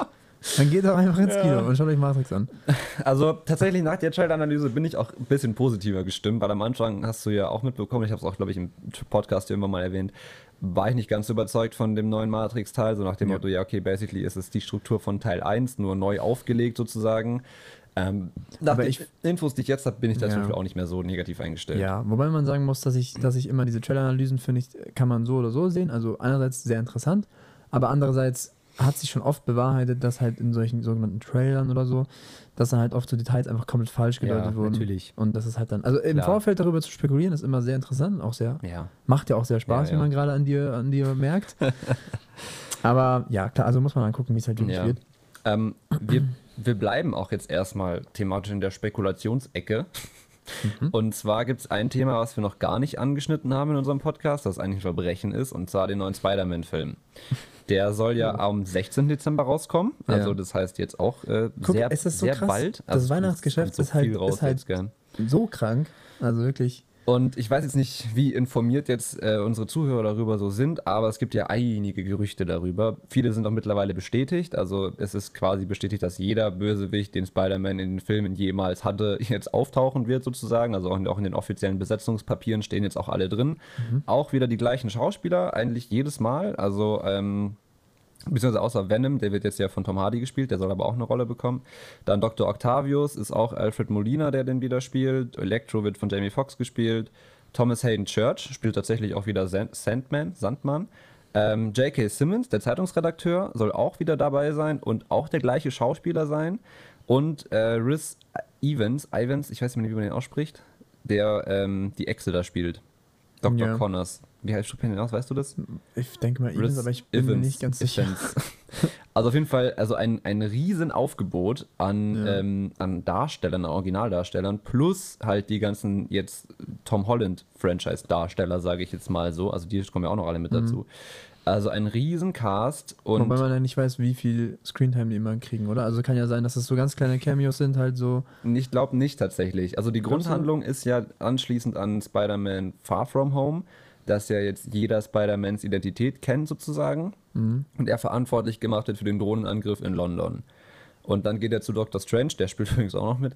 dann geht doch einfach ins Kino und schaut euch Matrix an. Also tatsächlich nach der Trailer-Analyse bin ich auch ein bisschen positiver gestimmt, weil am Anfang hast du ja auch mitbekommen, ich habe es auch, glaube ich, im Podcast irgendwann mal erwähnt, war ich nicht ganz überzeugt von dem neuen Matrix-Teil, so nach dem Ja. Motto, ja, okay, basically ist es die Struktur von Teil 1, nur neu aufgelegt sozusagen. Ähm, nach Aber den ich- Infos, die ich jetzt habe, bin ich da Ja. zum Beispiel auch nicht mehr so negativ eingestellt. Ja, wobei man sagen muss, dass ich, dass ich immer diese Trailer-Analysen finde kann man so oder so sehen. Also einerseits sehr interessant, aber andererseits hat sich schon oft bewahrheitet, dass halt in solchen sogenannten Trailern oder so, dass dann halt oft so Details einfach komplett falsch gedeutet Ja, wurden. natürlich. Und das ist halt dann, also im Klar. Vorfeld darüber zu spekulieren, ist immer sehr interessant, auch sehr, Ja. macht ja auch sehr Spaß, Ja, wie man gerade an dir, an dir merkt. aber ja, klar, also muss man dann gucken, wie es halt wirklich wird. Ähm, wir, wir bleiben auch jetzt erstmal thematisch in der Spekulationsecke. Mhm. Und zwar gibt es ein Thema, was wir noch gar nicht angeschnitten haben in unserem Podcast, das eigentlich ein Verbrechen ist, und zwar den neuen Spider-Man-Film. Der soll ja am 16. Dezember rauskommen. Also das heißt jetzt auch äh, Guck, sehr, ist das so sehr krass? bald. Das Also es kommt- Weihnachtsgeschäft es kommt ist halt- ist halt-? So krank, also wirklich. Und ich weiß jetzt nicht, wie informiert jetzt äh, unsere Zuhörer darüber so sind, aber es gibt ja einige Gerüchte darüber. Viele sind auch mittlerweile bestätigt. Also es ist quasi bestätigt, dass jeder Bösewicht, den Spider-Man in den Filmen jemals hatte, jetzt auftauchen wird sozusagen. Also auch in, auch in den offiziellen Besetzungspapieren stehen jetzt auch alle drin. Auch wieder die gleichen Schauspieler, eigentlich jedes Mal. Also ähm, Beziehungsweise außer Venom, der wird jetzt ja von Tom Hardy gespielt, der soll aber auch eine Rolle bekommen. Dann Dr. Octavius ist auch Alfred Molina, der den wieder spielt. Electro wird von Jamie Foxx gespielt. Thomas Hayden Church spielt tatsächlich auch wieder Sand Sandman, Sandmann. Ähm, J.K. Simmons, der Zeitungsredakteur, soll auch wieder dabei sein und auch der gleiche Schauspieler sein. Und äh, Rhys Evans, Evans, ich weiß nicht mehr, wie man den ausspricht, der ähm, die Echse da spielt. Dr. Ja. Connors. Wie heißt den aus, weißt du das? Ich denke mal Evans, aber ich bin mir Evans, nicht ganz sicher. Evans. Also auf jeden Fall, also ein, ein riesen Aufgebot an, Ja. ähm, an Darstellern, an Originaldarstellern, plus halt die ganzen jetzt Tom Holland Franchise-Darsteller, sage ich jetzt mal so. Also die kommen ja auch noch alle mit dazu. Also ein riesen Cast und Wobei man ja nicht weiß, wie viel Screentime die immer kriegen, oder? Also kann ja sein, dass es so ganz kleine Cameos sind, halt so. ich glaube nicht tatsächlich. Also die? Grundhandlung ist ja anschließend an Spider-Man Far From Home, dass ja jetzt jeder Spider-Mans Identität kennt sozusagen. und er verantwortlich gemacht wird für den Drohnenangriff in London. Und dann geht er zu Dr. Strange, der spielt übrigens auch noch mit,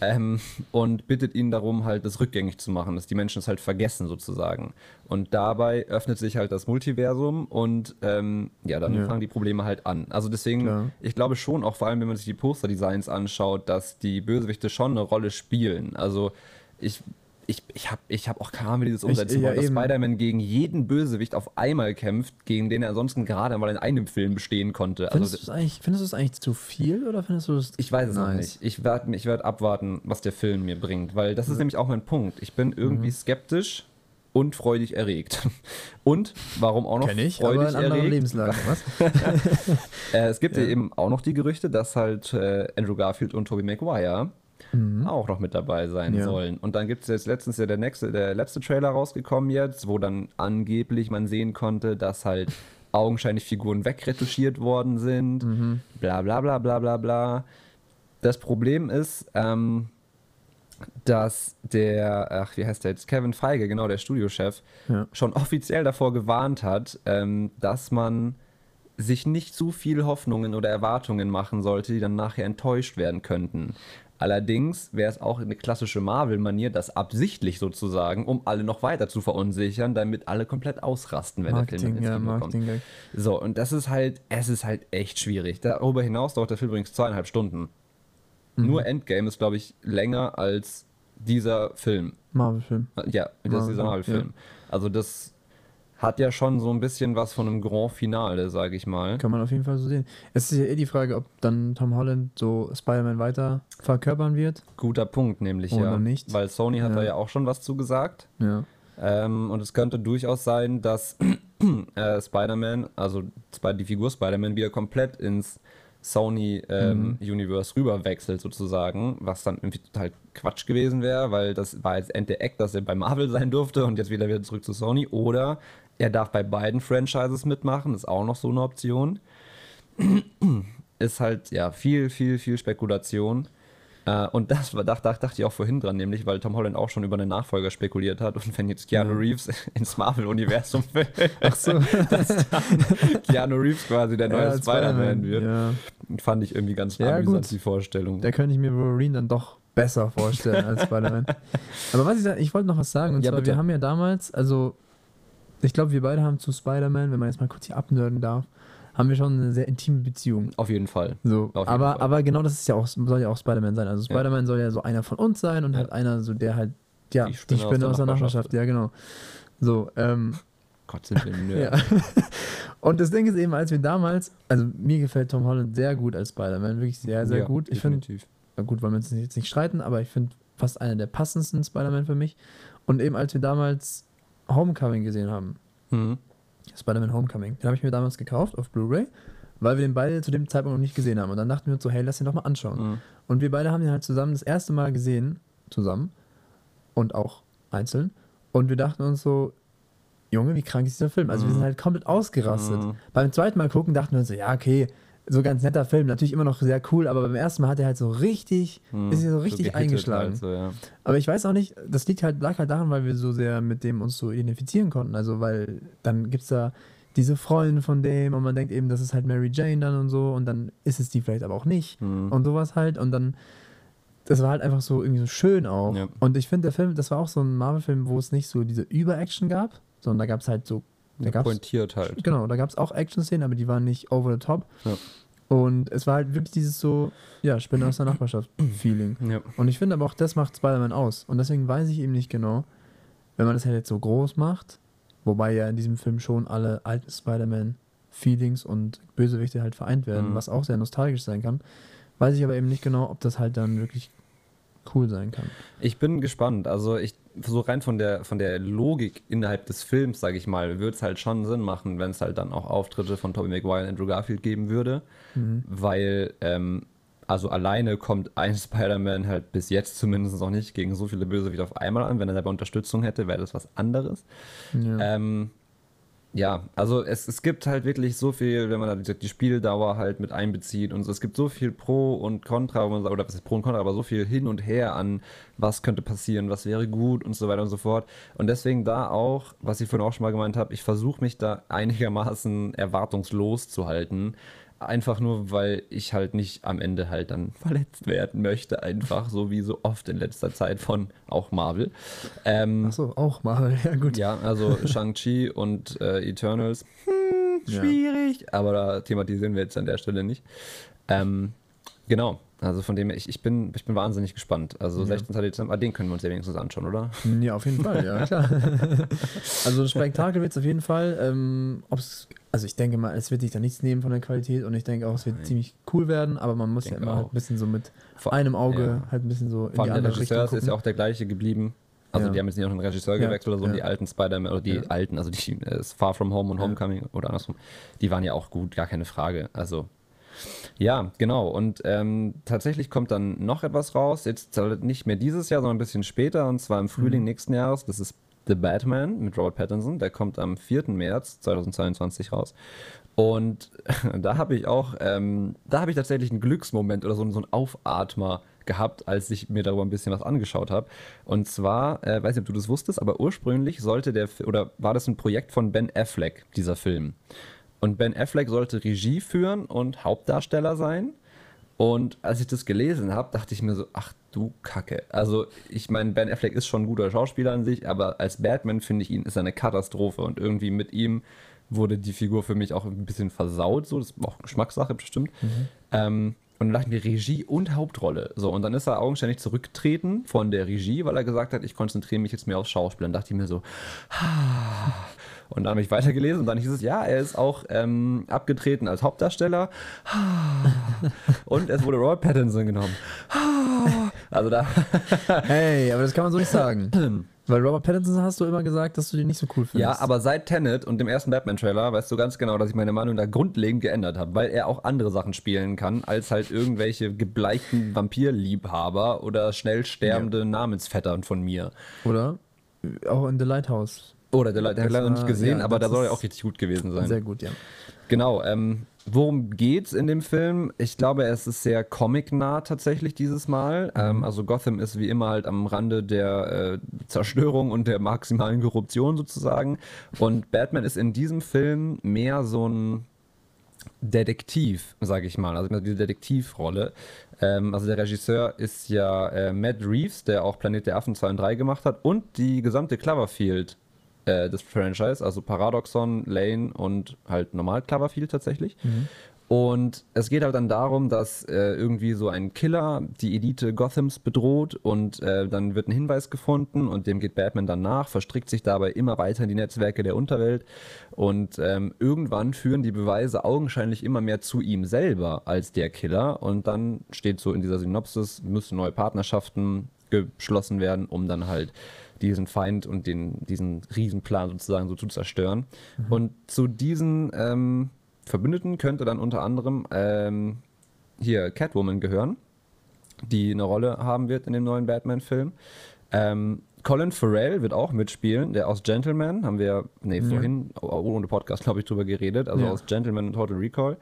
ähm, und bittet ihn darum, halt das rückgängig zu machen, dass die Menschen es halt vergessen sozusagen. Und dabei öffnet sich halt das Multiversum und ähm, ja, dann Ja. fangen die Probleme halt an. Also deswegen, Klar. ich glaube schon, auch vor allem, wenn man sich die Poster-Designs anschaut, dass die Bösewichte schon eine Rolle spielen. Also ich. Ich, ich habe ich hab auch keine Ahnung, wie die das umsetzen ja, wollen, dass. Spider-Man gegen jeden Bösewicht auf einmal kämpft, gegen den er ansonsten gerade mal in einem Film bestehen konnte. Findest Also, du es eigentlich, findest du es eigentlich zu viel oder findest du es. ich weiß es noch Nice. nicht. Ich werde ich werd abwarten, was der Film mir bringt, weil das ist nämlich auch mein Punkt. Ich bin irgendwie Mhm. skeptisch und freudig erregt. Und warum auch noch Kenn ich, freudig aber in erregt? Lebenslage, was? Äh, es gibt ja. Ja. eben auch noch die Gerüchte, dass halt äh, Andrew Garfield und Tobey Maguire auch noch mit dabei sein Mhm. Ja. sollen. Und dann gibt es jetzt letztens ja der nächste, der letzte Trailer rausgekommen jetzt, wo dann angeblich man sehen konnte, dass halt augenscheinlich Figuren wegretuschiert worden sind. Mhm. Bla bla bla bla bla bla. Das Problem ist, ähm, dass der, ach, wie heißt der jetzt? Kevin Feige, genau, der Studiochef, Ja. schon offiziell davor gewarnt hat, ähm, dass man sich nicht zu viel Hoffnungen oder Erwartungen machen sollte, die dann nachher enttäuscht werden könnten. Allerdings wäre es auch eine klassische Marvel-Manier, das absichtlich sozusagen, um alle noch weiter zu verunsichern, damit alle komplett ausrasten, wenn der Marketing, Film ins ja, Kino kommt. Marketing. So, und das ist halt, es ist halt echt schwierig. Darüber hinaus dauert der Film übrigens zweieinhalb Stunden. Mhm. Nur Endgame ist, glaube ich, länger als dieser Film. Marvel-Film. Ja, das ist Marvel, dieser Marvel-Film. Also das hat ja schon so ein bisschen was von einem Grand Finale, sage ich mal. Kann man auf jeden Fall so sehen. Es ist ja eh die Frage, ob dann Tom Holland so Spider-Man weiter verkörpern wird. Guter Punkt, nämlich Oder ja. nicht. Weil Sony hat Ja. da ja auch schon was zugesagt. Ja. Ähm, und es könnte durchaus sein, dass äh, Spider-Man, also die Figur Spider-Man, wieder komplett ins Sony ähm, Universe rüberwechselt sozusagen, was dann irgendwie total Quatsch gewesen wäre, weil das war jetzt Ende Eck, dass er bei Marvel sein durfte und jetzt wieder wieder zurück zu Sony. Oder er darf bei beiden Franchises mitmachen, ist auch noch so eine Option. ist halt, ja, viel, viel, viel Spekulation. Äh, und das war, da, da dachte ich auch vorhin dran, nämlich, weil Tom Holland auch schon über einen Nachfolger spekuliert hat und wenn jetzt Keanu Reeves ins Marvel-Universum will, so. dass dann Keanu Reeves quasi der neue Ja, Spider-Man wird, Ja. fand ich irgendwie ganz Ja, amüsant, gut. die Vorstellung. Da könnte ich mir Wolverine dann doch besser vorstellen als Spider-Man. Aber was ich sagen, ich wollte noch was sagen. Und Ja, zwar, bitte. wir haben ja damals, also ich glaube, wir beide haben zu Spider-Man, wenn man jetzt mal kurz hier abnörden darf, haben wir schon eine sehr intime Beziehung. Auf jeden Fall. So, jeden aber, Fall. aber genau das ist ja auch, soll ja auch Spider-Man sein. Also Ja. Spider-Man soll ja so einer von uns sein und Ja. halt einer, so der halt, ja, Die die Spinne Spinne, aus aus der der Nachbarschaft, ja, genau. So, ähm, Gott, sind wir nö. ja. Und das Ding ist eben, als wir damals, also mir gefällt Tom Holland sehr gut als Spider-Man, wirklich sehr, sehr Ja, gut. Ich finde, gut, wollen wir uns jetzt nicht streiten, aber ich finde fast einer der passendsten Spider-Man für mich. Und eben als wir damals Homecoming gesehen haben, Mhm. Spider-Man Homecoming, den habe ich mir damals gekauft auf Blu-ray, weil wir den beide zu dem Zeitpunkt noch nicht gesehen haben. Und dann dachten wir uns so, hey, lass den doch mal anschauen. Mhm. Und wir beide haben ihn halt zusammen das erste Mal gesehen, zusammen und auch einzeln. Und wir dachten uns so, Junge, wie krank ist dieser Film? Also wir Mhm. sind halt komplett ausgerastet. Mhm. Beim zweiten Mal gucken dachten wir uns so, ja, okay, so ganz netter Film, natürlich immer noch sehr cool, aber beim ersten Mal hat er halt so richtig, Mhm. ist er so richtig gehittet eingeschlagen. Halt so, ja. Aber ich weiß auch nicht, das liegt halt, lag halt daran, weil wir so sehr mit dem uns so identifizieren konnten. Also, weil dann gibt es da diese Freundin von dem und man denkt eben, das ist halt Mary Jane dann und so und dann ist es die vielleicht aber auch nicht Mhm. und sowas halt und dann, das war halt einfach so irgendwie so schön auch. Ja. Und ich finde, der Film, das war auch so ein Marvel-Film, wo es nicht so diese Über-Action gab, sondern da gab es halt so, da gab's, Pointiert halt. genau, da gab es auch Action-Szenen, aber die waren nicht over the top. Ja. Und es war halt wirklich dieses so, ja, Spinne aus der Nachbarschaft-Feeling. Ja. Und ich finde aber auch, das macht Spider-Man aus. Und deswegen weiß ich eben nicht genau, wenn man das halt jetzt so groß macht, wobei ja in diesem Film schon alle alten Spider-Man-Feelings und Bösewichte halt vereint werden, Mhm. was auch sehr nostalgisch sein kann, weiß ich aber eben nicht genau, ob das halt dann wirklich cool sein kann. Ich bin gespannt. Also ich so rein von der von der Logik innerhalb des Films, sage ich mal, würde es halt schon Sinn machen, wenn es halt dann auch Auftritte von Tobey Maguire und Andrew Garfield geben würde, Mhm. weil ähm, also alleine kommt ein Spider-Man halt bis jetzt zumindest noch nicht gegen so viele Bösewichte auf einmal an. Wenn er dabei Unterstützung hätte, wäre das was anderes. Ja. Ähm, ja, also es, es gibt halt wirklich so viel, wenn man da die, die Spieldauer halt mit einbezieht und so, es gibt so viel Pro und Contra, oder was ist Pro und Contra, aber so viel hin und her an, was könnte passieren, was wäre gut und so weiter und so fort. Und deswegen da auch, was ich vorhin auch schon mal gemeint habe, ich versuche mich da einigermaßen erwartungslos zu halten. Einfach nur, weil ich halt nicht am Ende halt dann verletzt werden möchte, einfach so wie so oft in letzter Zeit von auch Marvel. Ähm, Achso, auch mal. Ja, gut. ja, also Shang-Chi und äh, Eternals, hm, Ja. schwierig, aber da thematisieren wir jetzt an der Stelle nicht. Ähm, genau, also von dem her, ich, ich, bin, ich bin wahnsinnig gespannt. Also Ja. 16. Dezember, den können wir uns ja wenigstens anschauen, oder? Ja, auf jeden Fall, ja, klar. also ein Spektakel wird es auf jeden Fall. Ähm, also ich denke mal, es wird sich da nichts nehmen von der Qualität und ich denke auch, es wird Nein. ziemlich cool werden, aber man muss ja immer halt auch. ein bisschen so mit Vor- einem Auge ja. halt ein bisschen so in Vor die allem der andere Richtung Regisseur gucken. ist ja auch der gleiche geblieben. Also Ja. die haben jetzt nicht noch einen Regisseur gewechselt oder so, und die alten Spider-Man, oder die alten, also die äh, Far From Home und. Homecoming oder andersrum, die waren ja auch gut, gar keine Frage. Also ja, genau. Und ähm, tatsächlich kommt dann noch etwas raus. Jetzt nicht mehr dieses Jahr, sondern ein bisschen später. Und zwar im Frühling Mhm. nächsten Jahres. Das ist The Batman mit Robert Pattinson. Der kommt am 4. März 2022 raus. Und da habe ich auch, ähm, da habe ich tatsächlich einen Glücksmoment oder so, so einen Aufatmer gehabt, als ich mir darüber ein bisschen was angeschaut habe. Und zwar, äh, weiß nicht, ob du das wusstest, aber ursprünglich sollte der, oder war das ein Projekt von Ben Affleck, dieser Film. Und Ben Affleck sollte Regie führen und Hauptdarsteller sein. Und als ich das gelesen habe, dachte ich mir so, ach du Kacke. Also ich meine, Ben Affleck ist schon ein guter Schauspieler an sich, aber als Batman finde ich ihn ist er eine Katastrophe und irgendwie mit ihm wurde die Figur für mich auch ein bisschen versaut, so das ist auch Geschmackssache bestimmt. Ähm, und dann dachte ich mir Regie und Hauptrolle. So, und dann ist er augenscheinlich zurückgetreten von der Regie, weil er gesagt hat, ich konzentriere mich jetzt mehr aufs Schauspiel. Dann dachte ich mir so, und dann habe ich weitergelesen und dann hieß es, ja, er ist auch ähm, abgetreten als Hauptdarsteller. Und es wurde Robert Pattinson genommen. Also da, Hey, aber das kann man so nicht sagen. Weil Robert Pattinson hast du immer gesagt, dass du den nicht so cool findest. ja, aber seit Tenet und dem ersten Batman-Trailer weißt du ganz genau, dass ich meine Meinung da grundlegend geändert habe, weil er auch andere Sachen spielen kann, als halt irgendwelche gebleichten Vampirliebhaber oder schnell sterbende Namensvettern von mir. Oder? Auch in The Lighthouse. Oder der, der hat leider noch nicht gesehen, ja, aber da soll er ist auch richtig gut gewesen sein. Sehr gut, ja. Genau, ähm, worum geht's in dem Film? Ich glaube, es ist sehr comic-nah tatsächlich dieses Mal. Ähm, also Gotham ist wie immer halt am Rande der äh, Zerstörung und der maximalen Korruption sozusagen. Und Batman ist in diesem Film mehr so ein Detektiv, sage ich mal, also diese Detektivrolle. Ähm, also der Regisseur ist ja äh, Matt Reeves, der auch Planet der Affen 2 und 3 gemacht hat und die gesamte Cloverfield äh, des Franchise, also Paradoxon, Lane und halt normal Cloverfield tatsächlich. Und es geht halt dann darum, dass äh, irgendwie so ein Killer die Elite Gothams bedroht und äh, dann wird ein Hinweis gefunden und dem geht Batman dann nach, verstrickt sich dabei immer weiter in die Netzwerke der Unterwelt und ähm, irgendwann führen die Beweise augenscheinlich immer mehr zu ihm selber als der Killer und dann steht so in dieser Synopsis, müssen neue Partnerschaften geschlossen werden, um dann halt diesen Feind und den, diesen Riesenplan sozusagen so zu zerstören. Und zu diesen ähm, Verbündeten könnte dann unter anderem ähm, hier Catwoman gehören, die eine Rolle haben wird in dem neuen Batman-Film. Ähm, Colin Farrell wird auch mitspielen, der aus Gentleman, haben wir, nee, vorhin ohne Podcast, glaube ich, drüber geredet, also Ja. aus Gentleman und Total Recall.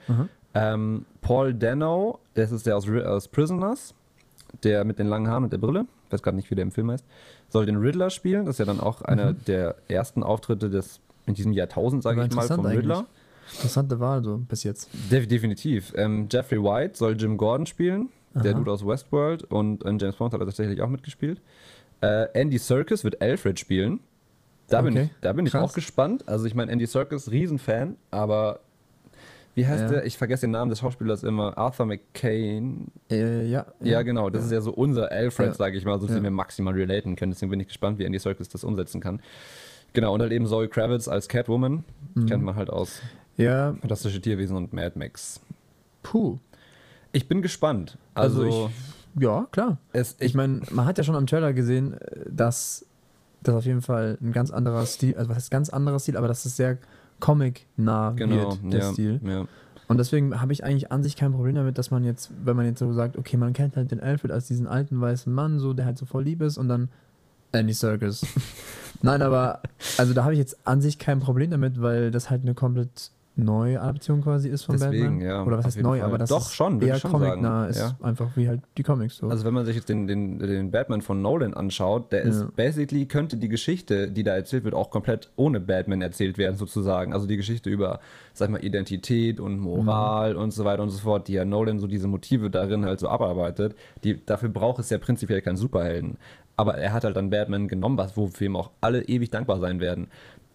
Ähm, Paul Dano, das ist der aus, aus Prisoners, der mit den langen Haaren und der Brille, ich weiß gerade nicht, wie der im Film heißt, soll den Riddler spielen. Das ist ja dann auch einer der ersten Auftritte des in diesem Jahrtausend, sage ich mal, vom interessant Riddler. eigentlich. Interessante Wahl so bis jetzt. Def definitiv. Ähm, Jeffrey White soll Jim Gordon spielen, der Aha. Dude aus Westworld und in James Bond hat er tatsächlich auch mitgespielt. Äh, Andy Serkis wird Alfred spielen. Da bin Okay, ich, da bin ich auch gespannt. Also ich meine, Andy Serkis, Riesenfan, aber wie heißt Ja. der? Ich vergesse den Namen des Schauspielers immer. Arthur McCain. Äh, ja, Ja, genau. Das ist ja so unser Alfred, Ja. sage ich mal, so dass Ja. wir maximal relaten können. Deswegen bin ich gespannt, wie Andy Serkis das umsetzen kann. Genau, und halt eben Zoe Kravitz als Catwoman. Mhm. Kennt man halt aus Ja, Fantastische Tierwesen und Mad Max. puh. Ich bin gespannt. Also, Also Ja, klar. es, Ich meine, man hat ja schon am Trailer gesehen, äh, dass das auf jeden Fall ein ganz anderer Stil, also was heißt ganz anderer Stil, aber dass es sehr comic-nah genau, wird, der ja, Stil. ja. Und deswegen habe ich eigentlich an sich kein Problem damit, dass man jetzt, wenn man jetzt so sagt, okay, man kennt halt den Alfred als diesen alten weißen Mann, so, der halt so voll lieb ist und dann Andy Circus. Nein, aber also da habe ich jetzt an sich kein Problem damit, weil das halt eine komplett neue Adaption quasi ist von Deswegen, Batman. ja, Oder was heißt neu, Fall. aber das Doch, ist schon, eher ich schon sagen, ist ja. einfach wie halt die Comics so. Also wenn man sich jetzt den, den, den Batman von Nolan anschaut, der ist Ja. basically, könnte die Geschichte, die da erzählt wird, auch komplett ohne Batman erzählt werden sozusagen. Also die Geschichte über, sag ich mal, Identität und Moral und so weiter und so fort, die ja Nolan so diese Motive darin halt so abarbeitet, die, dafür braucht es ja prinzipiell keinen Superhelden. Aber er hat halt dann Batman genommen, was wofür ihm auch alle ewig dankbar sein werden.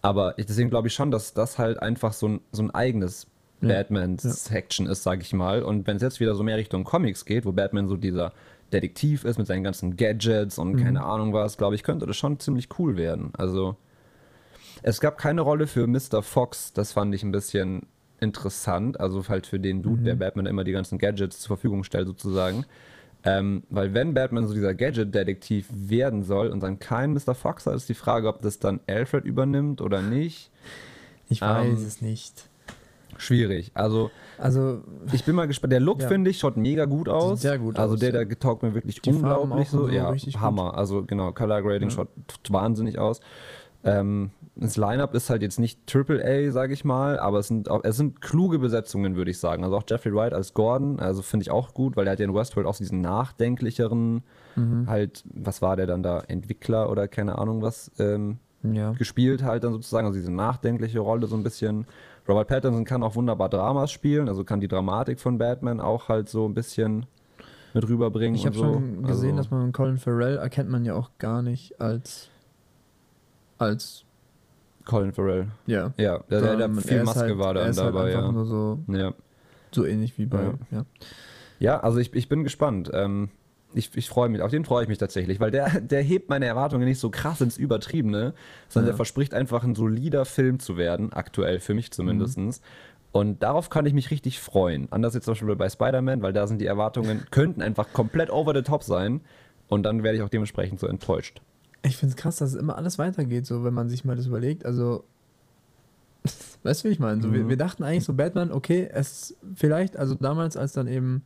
Aber ich, deswegen glaube ich schon, dass das halt einfach so ein, so ein eigenes Ja. Batman-Section ist, sage ich mal. Und wenn es jetzt wieder so mehr Richtung Comics geht, wo Batman so dieser Detektiv ist mit seinen ganzen Gadgets und keine Ahnung was, glaube ich, könnte das schon ziemlich cool werden. Also es gab keine Rolle für Mr. Fox, das fand ich ein bisschen interessant. Also halt für den Dude, der Batman immer die ganzen Gadgets zur Verfügung stellt, sozusagen. Ähm, weil wenn Batman so dieser Gadget-Detektiv werden soll und dann kein Mr. Fox hat, ist die Frage, ob das dann Alfred übernimmt oder nicht. ich weiß ähm, es nicht. Schwierig. Also Also ich bin mal gespannt. Der Look, Ja. finde ich, schaut mega gut aus. sehr gut Also aus, der, ja. der taugt mir wirklich Die unglaublich so. so, Ja, richtig gut. Hammer. Also genau, Color Grading schaut t- wahnsinnig aus. Ähm, das Line-Up ist halt jetzt nicht Triple A, sage ich mal, aber es sind, es sind kluge Besetzungen, würde ich sagen. Also auch Jeffrey Wright als Gordon, also finde ich auch gut, weil der hat ja in Westworld auch diesen nachdenklicheren, Mhm. halt, was war der dann da, Entwickler oder keine Ahnung was, ähm, Ja. gespielt halt dann sozusagen, also diese nachdenkliche Rolle so ein bisschen. Robert Pattinson kann auch wunderbar Dramas spielen, also kann die Dramatik von Batman auch halt so ein bisschen mit rüberbringen. Ich habe so. schon gesehen, also, dass man Colin Farrell erkennt man ja auch gar nicht als als Colin Farrell. ja. Ja, der, der, der viel Maske halt, war dann halt dabei, einfach ja. nur so, ja. so ähnlich wie bei Ja. ja. Ja, also ich, ich bin gespannt. Ähm, ich, ich freue mich, auf den freue ich mich tatsächlich, weil der, der hebt meine Erwartungen nicht so krass ins Übertriebene, sondern Ja. der verspricht einfach ein solider Film zu werden, aktuell für mich zumindest. Und darauf kann ich mich richtig freuen. Anders jetzt zum Beispiel bei Spider-Man, weil da sind die Erwartungen, könnten einfach komplett over the top sein. Und dann werde ich auch dementsprechend so enttäuscht. Ich finde es krass, dass es immer alles weitergeht, so wenn man sich mal das überlegt. Also, weißt du, wie ich meine? So, wir, Mhm. wir dachten eigentlich so, Batman, okay, es vielleicht, also damals, als dann eben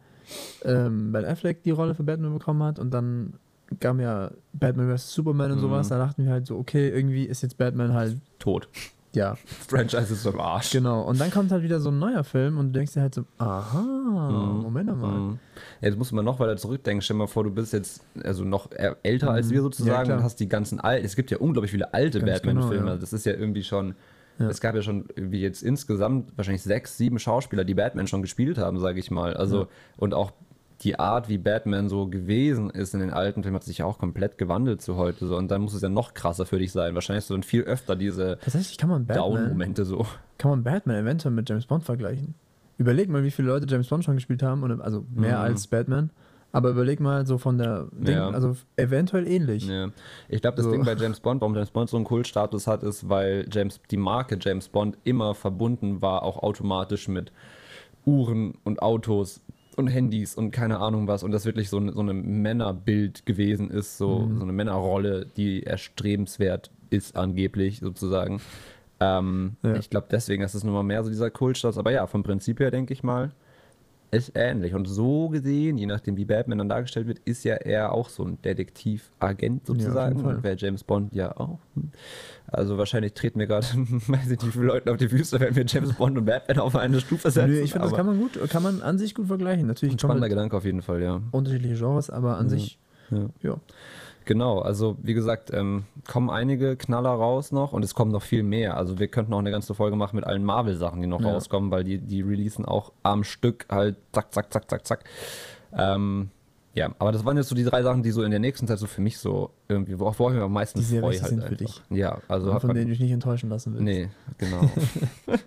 ähm, Ben Affleck die Rolle für Batman bekommen hat und dann kam ja Batman vs. Superman und Mhm. sowas, da dachten wir halt so, okay, irgendwie ist jetzt Batman halt, Tot. Ja, Franchise ist am Arsch. genau. Und dann kommt halt wieder so ein neuer Film und du denkst dir halt so, aha, Mhm. Moment mal. Mhm. Ja, Jetzt muss man noch weiter zurückdenken. Stell dir mal vor, du bist jetzt also noch eher älter als Mhm. wir Ja, sozusagen klar. und hast die ganzen alten. Es gibt ja unglaublich viele alte Ganz Batman-Filme. genau, ja. Das ist ja irgendwie schon. Ja. Es gab ja schon irgendwie jetzt insgesamt wahrscheinlich sechs, sieben Schauspieler, die Batman schon gespielt haben, sage ich mal. Also Ja. und auch die Art, wie Batman so gewesen ist in den alten Filmen, hat sich ja auch komplett gewandelt zu heute. So. Und dann muss es ja noch krasser für dich sein. Wahrscheinlich hast du dann viel öfter diese Tatsächlich kann man Batman, Down-Momente so. kann man Batman eventuell mit James Bond vergleichen. Überleg mal, wie viele Leute James Bond schon gespielt haben, und, also mehr Mhm. als Batman. Aber überleg mal so von der Ding, Ja. also eventuell ähnlich. Ja. Ich glaube, das So. Ding bei James Bond, warum James Bond so einen Kultstatus hat, ist, weil James, die Marke James Bond immer verbunden war, auch automatisch mit Uhren und Autos und Handys und keine Ahnung was. Und das wirklich so, ein- so eine Männerbild gewesen ist, so, Mhm. so eine Männerrolle, die erstrebenswert ist, angeblich sozusagen. Ähm, Ja. Ich glaube, deswegen ist es nun mal mehr so dieser Kultstatus. Aber ja, vom Prinzip her denke ich mal, ist ähnlich. Und so gesehen, je nachdem, wie Batman dann dargestellt wird, ist ja er auch so ein Detektivagent Ja, sozusagen. Fall. und wäre James Bond ja auch. Also wahrscheinlich treten wir gerade, weiß ich nicht, wie viele Leute auf die Füße, wenn wir James Bond und Batman auf eine Stufe setzen. Nö, ich finde, das kann man gut, kann man an sich gut vergleichen. Natürlich ein spannender Gedanke auf jeden Fall, ja. unterschiedliche Genres, aber an Ja. sich, Ja. ja. Genau, also wie gesagt, ähm, kommen einige Knaller raus noch und es kommen noch viel mehr. Also wir könnten auch eine ganze Folge machen mit allen Marvel-Sachen, die noch Ja. rauskommen, weil die, die releasen auch am Stück halt zack, zack, zack, zack, zack. Ähm, ja, aber das waren jetzt so die drei Sachen, die so in der nächsten Zeit so für mich so irgendwie, worauf ich mich am meisten freue halt sind für einfach. Ja, also hat von denen du dich nicht enttäuschen lassen willst. Nee, genau.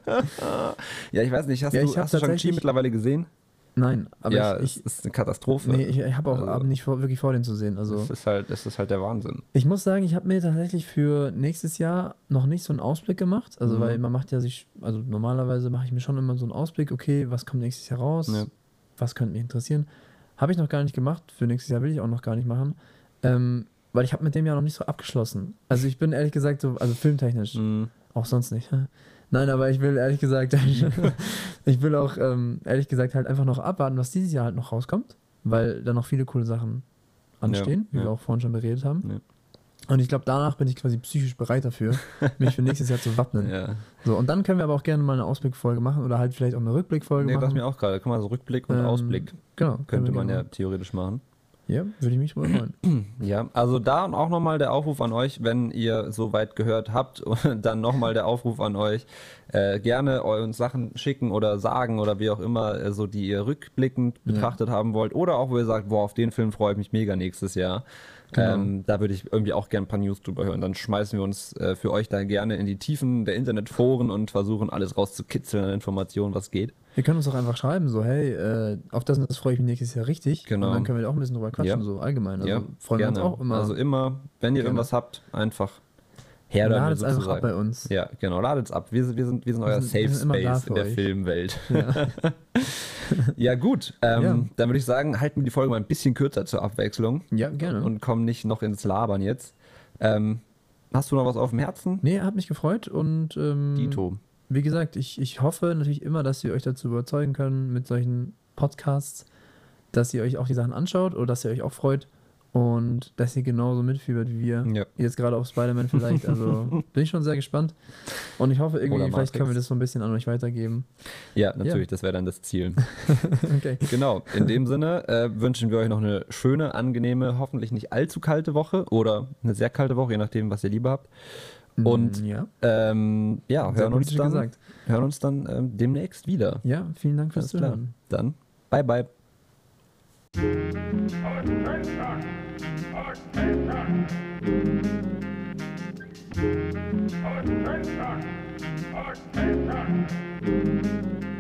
ja, ich weiß nicht, hast Ja, du, hast du Shang-Chi mittlerweile gesehen? Nein, aber ja, ich, es ist eine Katastrophe. ich, nee, ich, ich habe auch Also- Abend nicht vor, wirklich vor, den zu sehen. Also es ist halt, es ist halt der Wahnsinn. Ich muss sagen, ich habe mir tatsächlich für nächstes Jahr noch nicht so einen Ausblick gemacht. Also, Mhm. weil man macht ja sich, also normalerweise mache ich mir schon immer so einen Ausblick, okay, was kommt nächstes Jahr raus? Ja. Was könnte mich interessieren? Habe ich noch gar nicht gemacht. Für nächstes Jahr will ich auch noch gar nicht machen. Ähm, weil ich habe mit dem Jahr noch nicht so abgeschlossen. Also, ich bin ehrlich gesagt so, also filmtechnisch, Mhm. auch sonst nicht. Nein, aber ich will ehrlich gesagt, ich will auch ähm, ehrlich gesagt halt einfach noch abwarten, was dieses Jahr halt noch rauskommt, weil da noch viele coole Sachen anstehen, wie ja. wir auch vorhin schon beredet haben. Ja. Und ich glaube, danach bin ich quasi psychisch bereit dafür, mich für nächstes Jahr zu wappnen. Ja. So, und dann können wir aber auch gerne mal eine Ausblickfolge machen oder halt vielleicht auch eine Rückblickfolge Nee, das machen. mir auch gerade. Guck mal, so Rückblick und Ähm, Ausblick Genau. könnte man ja theoretisch machen. Ja, würde ich mich wohl freuen. Ja, also da auch nochmal der Aufruf an euch, wenn ihr soweit gehört habt, und dann nochmal der Aufruf an euch, äh, gerne uns Sachen schicken oder sagen oder wie auch immer, äh, so die ihr rückblickend Ja. betrachtet haben wollt oder auch wo ihr sagt, boah, auf den Film freue ich mich mega nächstes Jahr. Genau. Ähm, da würde ich irgendwie auch gerne ein paar News drüber hören. Dann schmeißen wir uns äh, für euch da gerne in die Tiefen der Internetforen und versuchen alles rauszukitzeln an Informationen, was geht. Wir können uns auch einfach schreiben, so, hey, äh, auf das und das freue ich mich nächstes Jahr richtig. Genau. Und dann können wir auch ein bisschen drüber quatschen, Ja. so allgemein. Also ja, freuen gerne. wir uns auch immer. Also immer, wenn ihr Gerne. irgendwas habt, einfach her damit Ladet es einfach ab bei uns. Ja, genau, ladet's ab. Wir, sind- wir, sind, wir sind euer Wir sind- Safe Space in der euch. Filmwelt. Ja. Ja, gut. Ähm, Ja. Dann würde ich sagen, halten wir die Folge mal ein bisschen kürzer zur Abwechslung ja, gerne. und kommen nicht noch ins Labern jetzt. Ähm, hast du noch was auf dem Herzen? nee, hat mich gefreut und ähm, Dito. Wie gesagt, ich, ich hoffe natürlich immer, dass wir euch dazu überzeugen können mit solchen Podcasts, dass ihr euch auch die Sachen anschaut oder dass ihr euch auch freut und dass ihr genauso mitfiebert wie wir. Ja. Jetzt gerade auf Spider-Man vielleicht. Also bin ich schon sehr gespannt. Und ich hoffe irgendwie, vielleicht können wir das so ein bisschen an euch weitergeben. Ja, natürlich, das wäre dann das Ziel. okay. genau, in dem Sinne äh, wünschen wir euch noch eine schöne, angenehme, hoffentlich nicht allzu kalte Woche oder eine sehr kalte Woche, je nachdem, was ihr lieber habt. Und Mm, ja, ähm, ja, sehr hören uns dann, gesagt. hören uns dann ähm, demnächst wieder. Ja, vielen Dank fürs. Zuhören. Dann, bye bye. Attention! Attention! Attention!